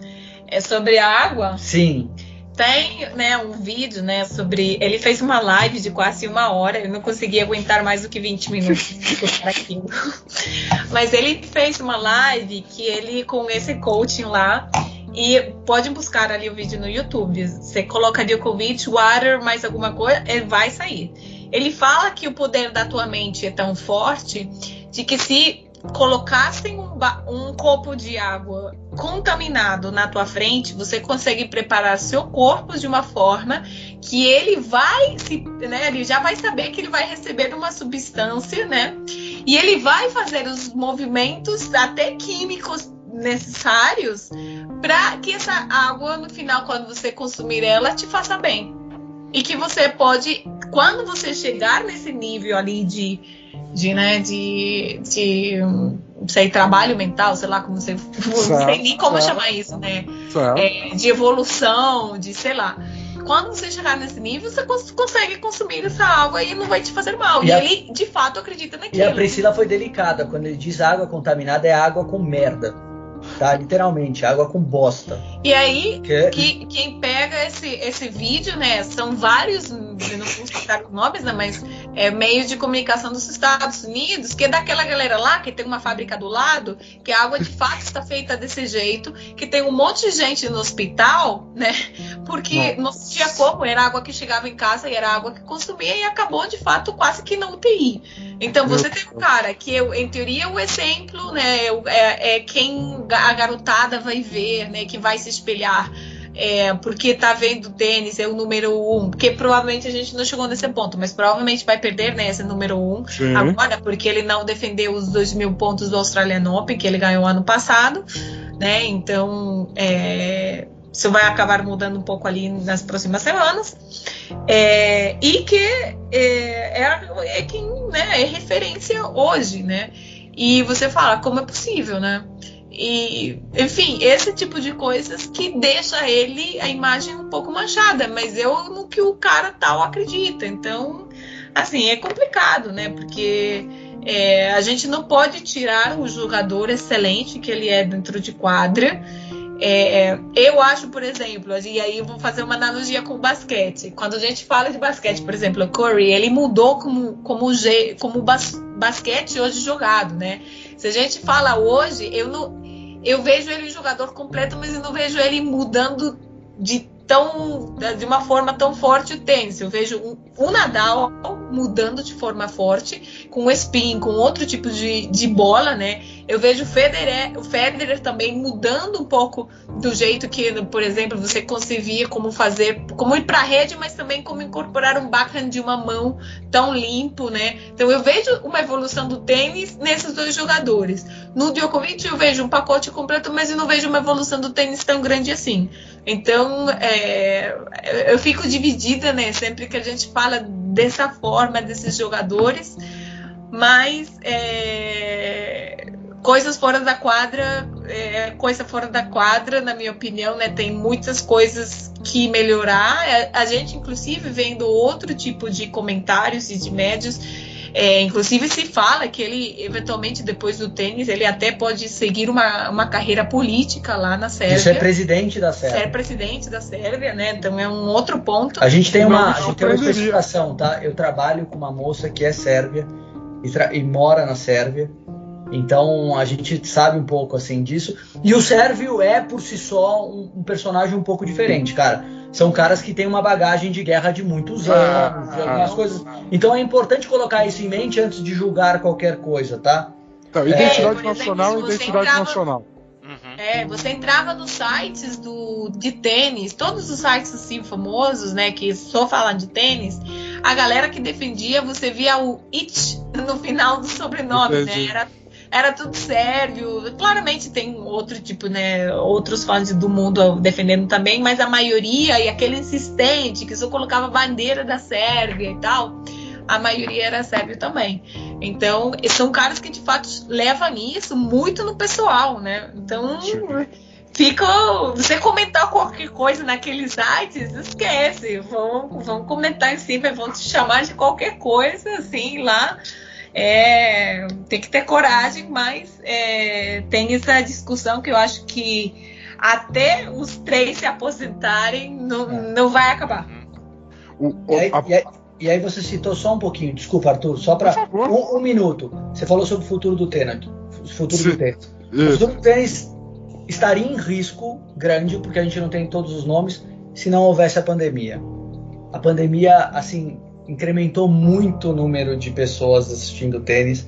é sobre a água. Sim. Tem, né, um vídeo, né, sobre. Ele fez uma live de quase uma hora, ele não conseguia aguentar mais do que 20 minutos aquilo. Mas ele fez uma live que ele, com esse coaching lá, e pode buscar ali o vídeo no YouTube. Você coloca Djokovic, Water, mais alguma coisa, ele vai sair. Ele fala que o poder da tua mente é tão forte de que se colocassem um, um, copo de água contaminado na tua frente, você consegue preparar seu corpo de uma forma que ele vai se, né, ele já vai saber que ele vai receber uma substância, né? E ele vai fazer os movimentos até químicos necessários para que essa água no final quando você consumir ela te faça bem e que você pode, quando você chegar nesse nível ali de, de né, de, de sei, trabalho mental, sei lá como você, não sei nem como certo. chamar isso, né, é, de evolução, de sei lá. Quando você chegar nesse nível, você cons consegue consumir essa água e não vai te fazer mal. E, e a... ele, de fato, acredita naquilo. E a Priscila foi delicada. Quando ele diz água contaminada, é água com merda tá? Literalmente, água com bosta. E aí, que... que quem pega esse, esse vídeo, né? São vários, não vou citar os nomes, né? Mas é, meios de comunicação dos Estados Unidos, que é daquela galera lá que tem uma fábrica do lado, que a água de fato está feita desse jeito, que tem um monte de gente no hospital, né? porque não. não tinha como, era água que chegava em casa e era água que consumia e acabou de fato quase que na UTI. Então você tem um cara que, eu, em teoria, o exemplo, né, é, é quem a garotada vai ver, né, que vai se espelhar é, porque tá vendo tênis, é o número um, porque provavelmente a gente não chegou nesse ponto, mas provavelmente vai perder né, esse número um Sim. agora, porque ele não defendeu os dois mil pontos do Australian Open, que ele ganhou ano passado, né? Então é, isso vai acabar mudando um pouco ali nas próximas semanas. É, e que é, é, é quem né, é referência hoje, né? E você fala, como é possível, né? E, enfim, esse tipo de coisas que deixa ele a imagem um pouco manchada, mas eu no que o cara tal acredita. Então, assim, é complicado, né? Porque é, a gente não pode tirar o jogador excelente que ele é dentro de quadra. É, eu acho, por exemplo, e aí eu vou fazer uma analogia com o basquete. Quando a gente fala de basquete, por exemplo, o Curry, ele mudou como, como, como bas, basquete hoje jogado, né? Se a gente fala hoje, eu não, eu vejo ele jogador completo, mas eu não vejo ele mudando de tão de uma forma tão forte o tênis. Eu vejo o um, Nadal mudando de forma forte, com spin, com outro tipo de, de bola, né? Eu vejo o Federer, o Federer também mudando um pouco do jeito que, por exemplo, você concebia como fazer, como ir para a rede, mas também como incorporar um backhand de uma mão tão limpo, né? Então eu vejo uma evolução do tênis nesses dois jogadores. No Djokovic eu vejo um pacote completo, mas eu não vejo uma evolução do tênis tão grande assim. Então é, eu fico dividida, né? Sempre que a gente fala dessa forma desses jogadores, mas é, coisas fora da quadra, é, coisa fora da quadra, na minha opinião, né, tem muitas coisas que melhorar. A, a gente, inclusive, vendo outro tipo de comentários e de médios, é, inclusive se fala que ele, eventualmente, depois do tênis, ele até pode seguir uma, uma carreira política lá na Sérvia. Ser presidente da Sérvia. Ser presidente da Sérvia, né? Então é um outro ponto. A gente tem uma, a gente tem uma especificação, tá? Eu trabalho com uma moça que é sérvia e, e mora na Sérvia. Então a gente sabe um pouco assim disso. E o Sérvio é por si só um, um, personagem um pouco diferente, cara. São caras que têm uma bagagem de guerra de muitos ah, anos, de algumas ah, coisas. Então é importante colocar isso em mente antes de julgar qualquer coisa, tá? Então, identidade é, nacional e identidade entrava, nacional. Uhum. É, você entrava nos sites do, de tênis, todos os sites assim famosos, né, que só falam de tênis, a galera que defendia, você via o it no final do sobrenome, né? Era era tudo sérvio. Claramente tem outro tipo, né? Outros fãs do mundo defendendo também, mas a maioria, e aquele insistente que só colocava bandeira da Sérvia e tal, a maioria era sérvio também. Então, são caras que de fato levam isso muito no pessoal, né? Então. Fica. Você comentar qualquer coisa naqueles sites, esquece. Vão, vão comentar em cima, vão te chamar de qualquer coisa, assim, lá é, tem que ter coragem, mas é, tem essa discussão que eu acho que até os três se aposentarem não, é. não vai acabar. O, o, e, aí, a... e, aí, e, aí, você citou só um pouquinho, desculpa, Arthur, só para um, um, minuto. Você falou sobre o futuro do tênis. O futuro Sim. do tênis. O futuro do tênis estaria em risco grande, porque a gente não tem todos os nomes, se não houvesse a pandemia. A pandemia, assim, incrementou muito o número de pessoas assistindo tênis.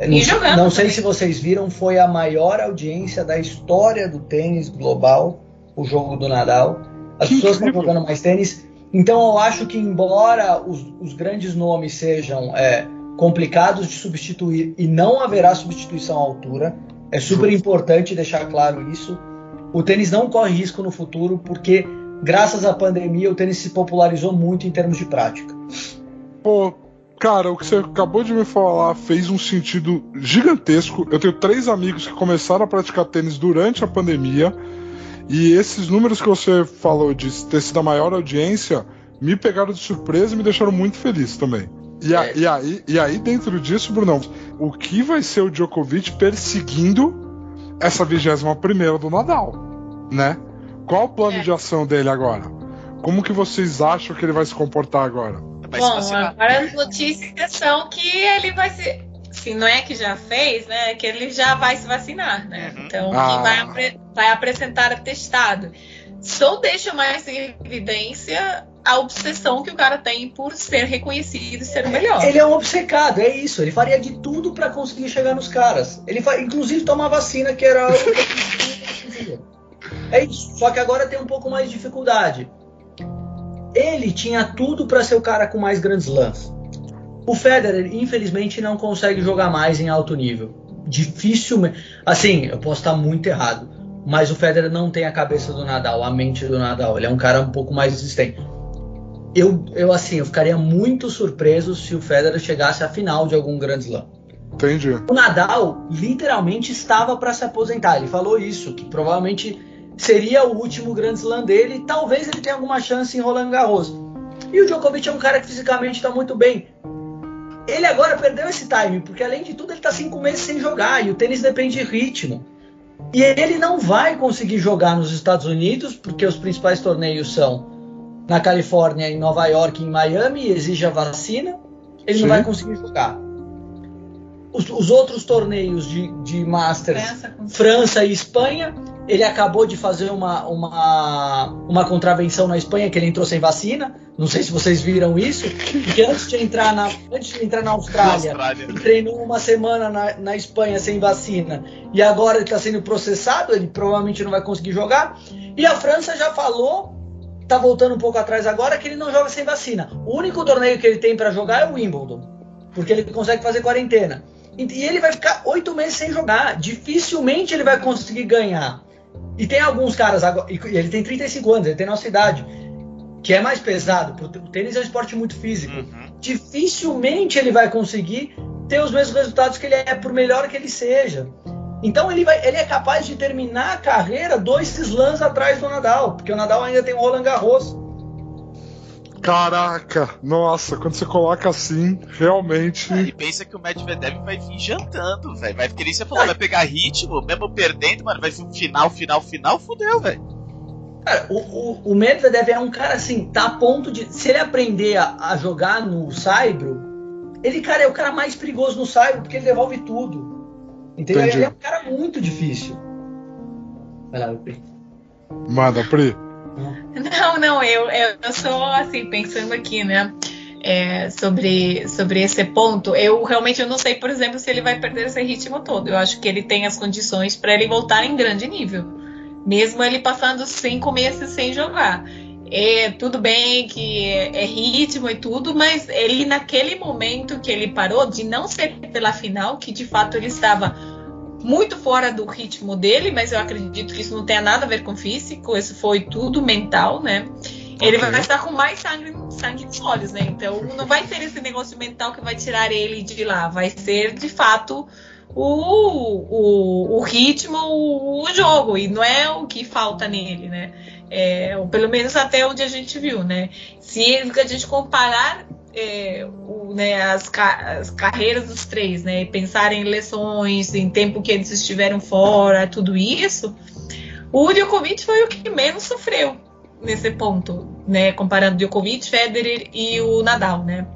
E não, não sei se vocês viram, foi a maior audiência da história do tênis global, o jogo do Nadal. As que pessoas estão jogando mais tênis. Então eu acho que embora os, os grandes nomes sejam é, complicados de substituir e não haverá substituição à altura, é super importante deixar claro isso. O tênis não corre risco no futuro porque graças à pandemia o tênis se popularizou muito em termos de prática. Pô, cara, o que você acabou de me falar fez um sentido gigantesco. Eu tenho três amigos que começaram a praticar tênis durante a pandemia. E esses números que você falou de ter sido a maior audiência me pegaram de surpresa e me deixaram muito feliz também. E, a, é. e, aí, e aí, dentro disso, Brunão, o que vai ser o Djokovic perseguindo essa 21 primeira do Nadal, né? Qual o plano é. de ação dele agora? Como que vocês acham que ele vai se comportar agora? Vai Bom, agora as notícias são que ele vai se. Se não é que já fez, né? Que ele já vai se vacinar, né? Uhum. Então, ah. vai, apre vai apresentar atestado. só deixa mais em evidência a obsessão que o cara tem por ser reconhecido e ser o melhor. Ele é um obcecado, é isso. Ele faria de tudo para conseguir chegar nos caras. Ele fa... inclusive toma vacina, que era que É isso. Só que agora tem um pouco mais de dificuldade. Ele tinha tudo para ser o cara com mais grandes lãs. O Federer, infelizmente, não consegue jogar mais em alto nível. Dificilmente. Assim, eu posso estar muito errado. Mas o Federer não tem a cabeça do Nadal, a mente do Nadal. Ele é um cara um pouco mais resistente. Eu, eu assim, eu ficaria muito surpreso se o Federer chegasse à final de algum Grand Slam. Entendi. O Nadal literalmente estava para se aposentar. Ele falou isso, que provavelmente seria o último Grand Slam dele. E talvez ele tenha alguma chance em Roland Garros. E o Djokovic é um cara que fisicamente está muito bem. Ele agora perdeu esse time, porque além de tudo ele está cinco meses sem jogar e o tênis depende de ritmo. E ele não vai conseguir jogar nos Estados Unidos, porque os principais torneios são na Califórnia, em Nova York, em Miami, e exige a vacina. Ele Sim. não vai conseguir jogar. Os, os outros torneios de, de Masters, França, França e Espanha, ele acabou de fazer uma, uma, uma contravenção na Espanha, que ele entrou sem vacina. Não sei se vocês viram isso. Porque antes de entrar na, antes de entrar na Austrália, Austrália. ele treinou uma semana na, na Espanha sem vacina e agora ele está sendo processado, ele provavelmente não vai conseguir jogar. E a França já falou, tá voltando um pouco atrás agora, que ele não joga sem vacina. O único torneio que ele tem para jogar é o Wimbledon, porque ele consegue fazer quarentena. E ele vai ficar oito meses sem jogar. Dificilmente ele vai conseguir ganhar. E tem alguns caras agora. Ele tem 35 anos, ele tem nossa idade. Que é mais pesado. porque O tênis é um esporte muito físico Uhum. dificilmente ele vai conseguir ter os mesmos resultados que ele é, por melhor que ele seja. Então ele, vai, ele é capaz de terminar a carreira dois slams atrás do Nadal, porque o Nadal ainda tem o Roland Garros. Caraca, nossa, quando você coloca assim, realmente. E pensa que o Medvedev vai vir jantando, velho. Vai, que nem você falou, vai pegar ritmo, mesmo perdendo, mano, vai ser um final, final, final, fudeu, velho. Cara, o, o, o Medvedev é um cara assim, tá a ponto de. Se ele aprender a, a jogar no Saibro, ele, cara, é o cara mais perigoso no Saibro, porque ele devolve tudo. Entendeu? Entendi. Ele é um cara muito difícil. Vai lá, Pri. Manda, Pri. Não, não, eu, eu, sou assim, pensando aqui, né? é, sobre, sobre esse ponto, eu realmente eu não sei, por exemplo, se ele vai perder esse ritmo todo. Eu acho que ele tem as condições para ele voltar em grande nível, mesmo ele passando cinco meses sem jogar. É, tudo bem que é, é ritmo e tudo, mas ele naquele momento que ele parou, de não ser pela final, que de fato ele estava muito fora do ritmo dele, mas eu acredito que isso não tenha nada a ver com físico, isso foi tudo mental, né? Ele Ok. vai estar com mais sangue, sangue nos olhos, né? Então não vai ser esse negócio mental que vai tirar ele de lá, vai ser de fato o, o, o ritmo, o, o jogo, e não é o que falta nele, né? É, ou pelo menos até onde a gente viu, né? Se a gente comparar é, o, né, as, ca- as carreiras dos três, né? Pensar em lesões, em tempo que eles estiveram fora, tudo isso, o Djokovic foi o que menos sofreu nesse ponto, né? Comparando Djokovic, Federer e o Nadal, né?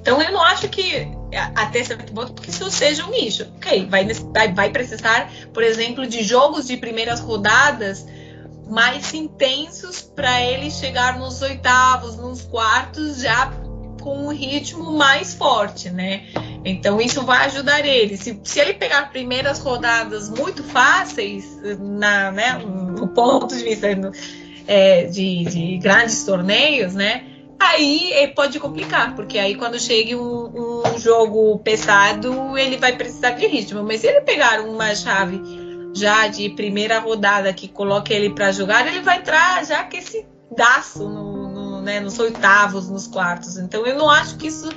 Então eu não acho que até certo ponto que isso seja um nicho. Ok, vai, vai precisar, por exemplo, de jogos de primeiras rodadas mais intensos para ele chegar nos oitavos, nos quartos já com um ritmo mais forte, né? Então isso vai ajudar ele. Se, se ele pegar primeiras rodadas muito fáceis, na, né, no ponto de vista é, de, de grandes torneios, né? Aí pode complicar, porque aí quando chega um, um jogo pesado, ele vai precisar de ritmo. Mas se ele pegar uma chave já de primeira rodada que coloca ele para jogar, ele vai entrar já com esse daço no, no, né, nos oitavos, nos quartos. Então eu não acho que isso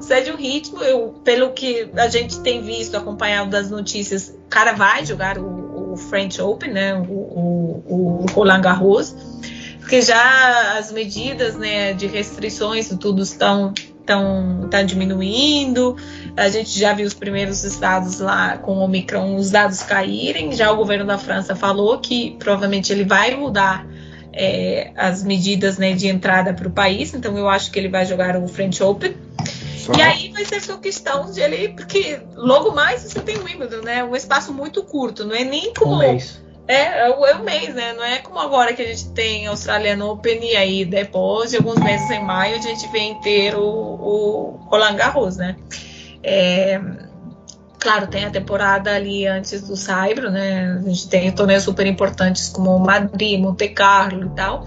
seja um ritmo. Eu, pelo que a gente tem visto, acompanhado das notícias, o cara vai jogar o, o French Open, né, o, o, o Roland Garros, porque já as medidas né, de restrições e tudo estão estão tá diminuindo. A gente já viu os primeiros estados lá com o Omicron, os dados caírem. Já o governo da França falou que provavelmente ele vai mudar é, as medidas né, de entrada para o país. Então eu acho que ele vai jogar o French Open. Só- E aí vai ser só questão de ele, porque logo mais você tem o Wimbledon, né? Um espaço muito curto, não é nem Um como mês. É, é o, é o mês, né? Não é como agora que a gente tem Australian Open e aí depois de alguns meses em maio a gente vem ter o, o Roland Garros, né? É, claro, tem a temporada ali antes do Saibro, né? A gente tem torneios super importantes como Madrid, Monte Carlo e tal,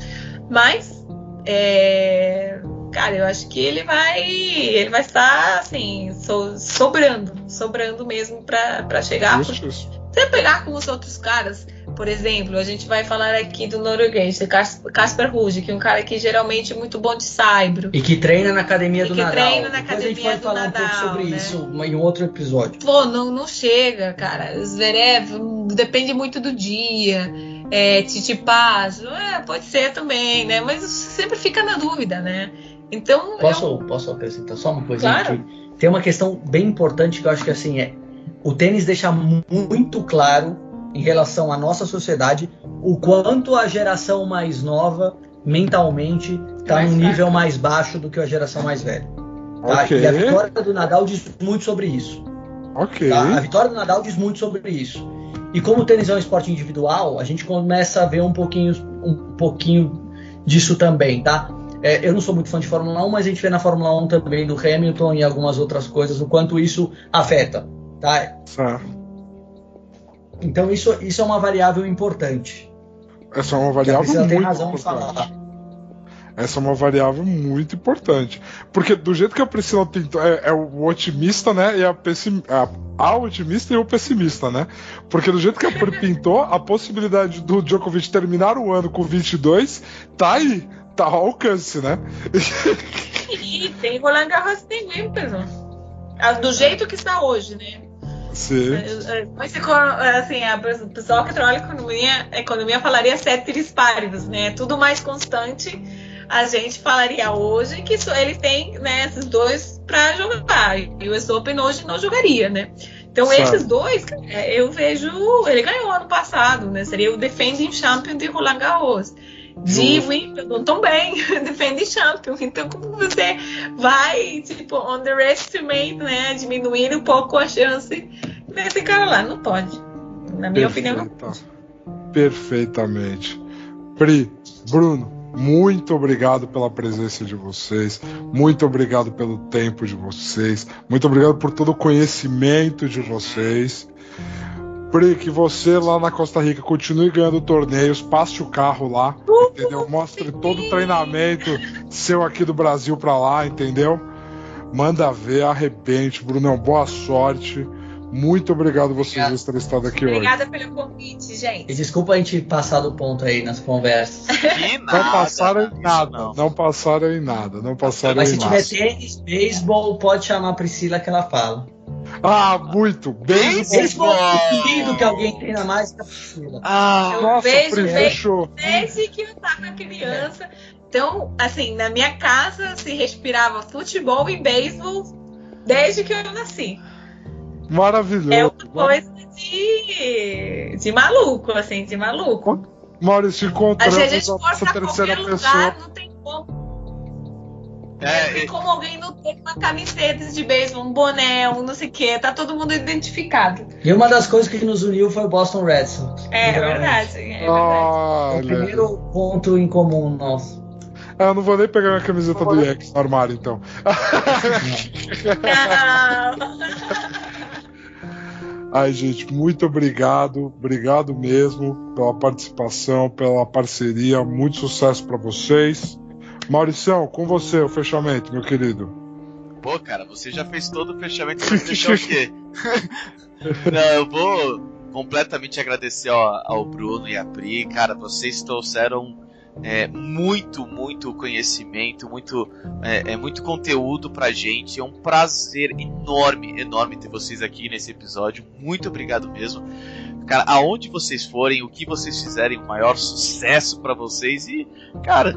mas é, cara, eu acho que ele vai ele vai estar assim so, sobrando, sobrando mesmo para chegar. Você pegar com os outros caras, por exemplo, a gente vai falar aqui do norueguês, Casper Ruud, que é um cara que geralmente é muito bom de saibro. E que treina na academia E do que Nadal. treina na Depois a gente academia pode do falar um pouco Nadal, sobre né? isso em outro episódio. Pô, não, não chega, cara. Zverev depende muito do dia. É, Titipaz, é, pode ser também, né? Mas sempre fica na dúvida, né? Então, eu- Posso, posso acrescentar só uma coisinha Claro. aqui? Tem uma questão bem importante que eu acho que assim é. O tênis deixa mu- muito claro em relação à nossa sociedade o quanto a geração mais nova mentalmente está num nível mais baixo do que a geração mais velha. tá? Ok. E a vitória do Nadal diz muito sobre isso. Ok. Tá? A vitória do Nadal diz muito sobre isso. E como o tênis é um esporte individual, a gente começa a ver um pouquinho, um pouquinho disso também, tá? É, eu não sou muito fã de Fórmula 1, mas a gente vê na Fórmula 1 também do Hamilton e algumas outras coisas, o quanto isso afeta, tá? Certo. Então isso, isso é uma variável importante. Essa é uma variável Priscila tem muito razão importante. falar. Essa é uma variável muito importante. Porque do jeito que a Priscila tentou, é, é o otimista, né? E a, pessim, a, a otimista e o pessimista, né? Porque do jeito que a Pri pintou, a possibilidade do Djokovic terminar o ano com 22 tá aí, tá ao alcance, né? E tem Roland Garros tem Wimbledon. Ah, Do jeito que está hoje, né? Sim. Mas se co- assim, a pessoal que trabalha com economia, economia falaria ceteris paribus, né? Tudo mais constante. A gente falaria hoje que só ele tem né, esses dois para jogar. E o US Open hoje não jogaria, né? Então Certo. esses dois, é, eu vejo. Ele ganhou ano passado, né? Seria o defending champion de Roland Garros. De Justo. Wimbledon também, defending champion. Então como você vai, tipo, underestimate, né? Diminuir um pouco a chance desse cara lá. Não pode. Na minha opinião, não Perfeita. Perfeitamente. Pri, Bruno, muito obrigado pela presença de vocês. Muito obrigado pelo tempo de vocês. Muito obrigado por todo o conhecimento de vocês. Pri, que você lá na Costa Rica continue ganhando torneios, passe o carro lá, entendeu? Mostre todo o treinamento seu aqui do Brasil pra lá, entendeu? Manda ver, arrebente, Brunão, boa sorte. Muito obrigado vocês dois terem estado aqui hoje. Obrigada pelo convite, E gente. desculpa a gente passar do ponto aí nas conversas. Que nada, Não passaram em nada. não. Não. passaram em nada. Não passaram Mas em se nada. tiver tênis, beisebol, pode chamar a Priscila que ela fala. Ah, muito. Bem. É duvido que alguém treina mais que a Priscila. Ah, Eu Nossa, bem- fechou. Desde que eu tava criança. Então, assim, na minha casa se respirava futebol e beisebol desde que eu nasci. Maravilhoso. É uma coisa de, de maluco, assim, de maluco. Maurício, encontramos gente, a gente a nossa terceira pessoa. lugar, não tem como. É, tem como alguém não ter uma camiseta de beisebol, um boné, um não sei o quê. Tá todo mundo identificado. E uma das coisas que nos uniu foi o Boston Red Sox. É, Literalmente. verdade. É verdade. O Olha. primeiro ponto em comum nosso. Ah, eu não vou nem pegar minha camiseta do Yankees no armário, então. Ai, gente, muito obrigado. Obrigado mesmo pela participação, pela parceria. Muito sucesso pra vocês. Maurição, com você o fechamento, meu querido. Pô, cara, você já fez todo o fechamento, vai deixar o quê? Não, eu vou completamente agradecer ao, ao Bruno e à Pri. Cara, vocês trouxeram é, muito, muito conhecimento, muito, é, é, muito conteúdo pra gente. É um prazer enorme, enorme ter vocês aqui nesse episódio. Muito obrigado mesmo. Cara, aonde vocês forem, o que vocês fizerem, o maior sucesso pra vocês. E, cara,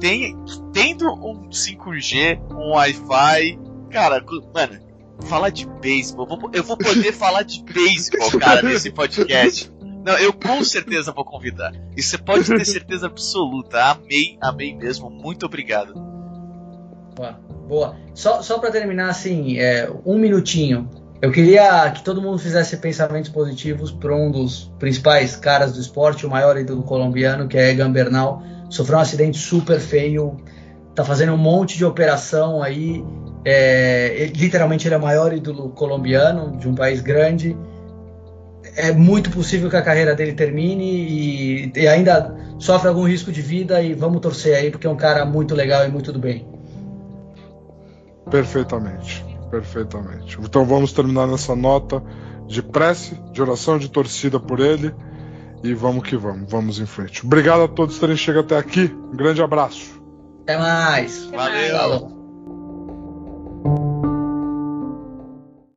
tem, tendo um 5G, um Wi-Fi, cara, mano, falar de beisebol, eu vou- eu vou poder falar de beisebol, cara, nesse podcast. Não, eu com certeza vou convidar. E você pode ter certeza absoluta. Amei, amei mesmo. Muito obrigado. Boa. Boa. Só, só para terminar, assim, é, um minutinho. Eu queria que todo mundo fizesse pensamentos positivos para um dos principais caras do esporte, o maior ídolo colombiano, que é Egan Bernal. Sofreu um acidente super feio, tá fazendo um monte de operação aí. É, literalmente ele é o maior ídolo colombiano de um país grande. É muito possível que a carreira dele termine e, e ainda sofre algum risco de vida e vamos torcer aí porque é um cara muito legal e muito do bem. Perfeitamente, perfeitamente. Então vamos terminar nessa nota de prece, de oração, de torcida por ele. E vamos que vamos, vamos em frente. Obrigado a todos por terem chegado até aqui. Um grande abraço. Até mais. Até Valeu. Falou.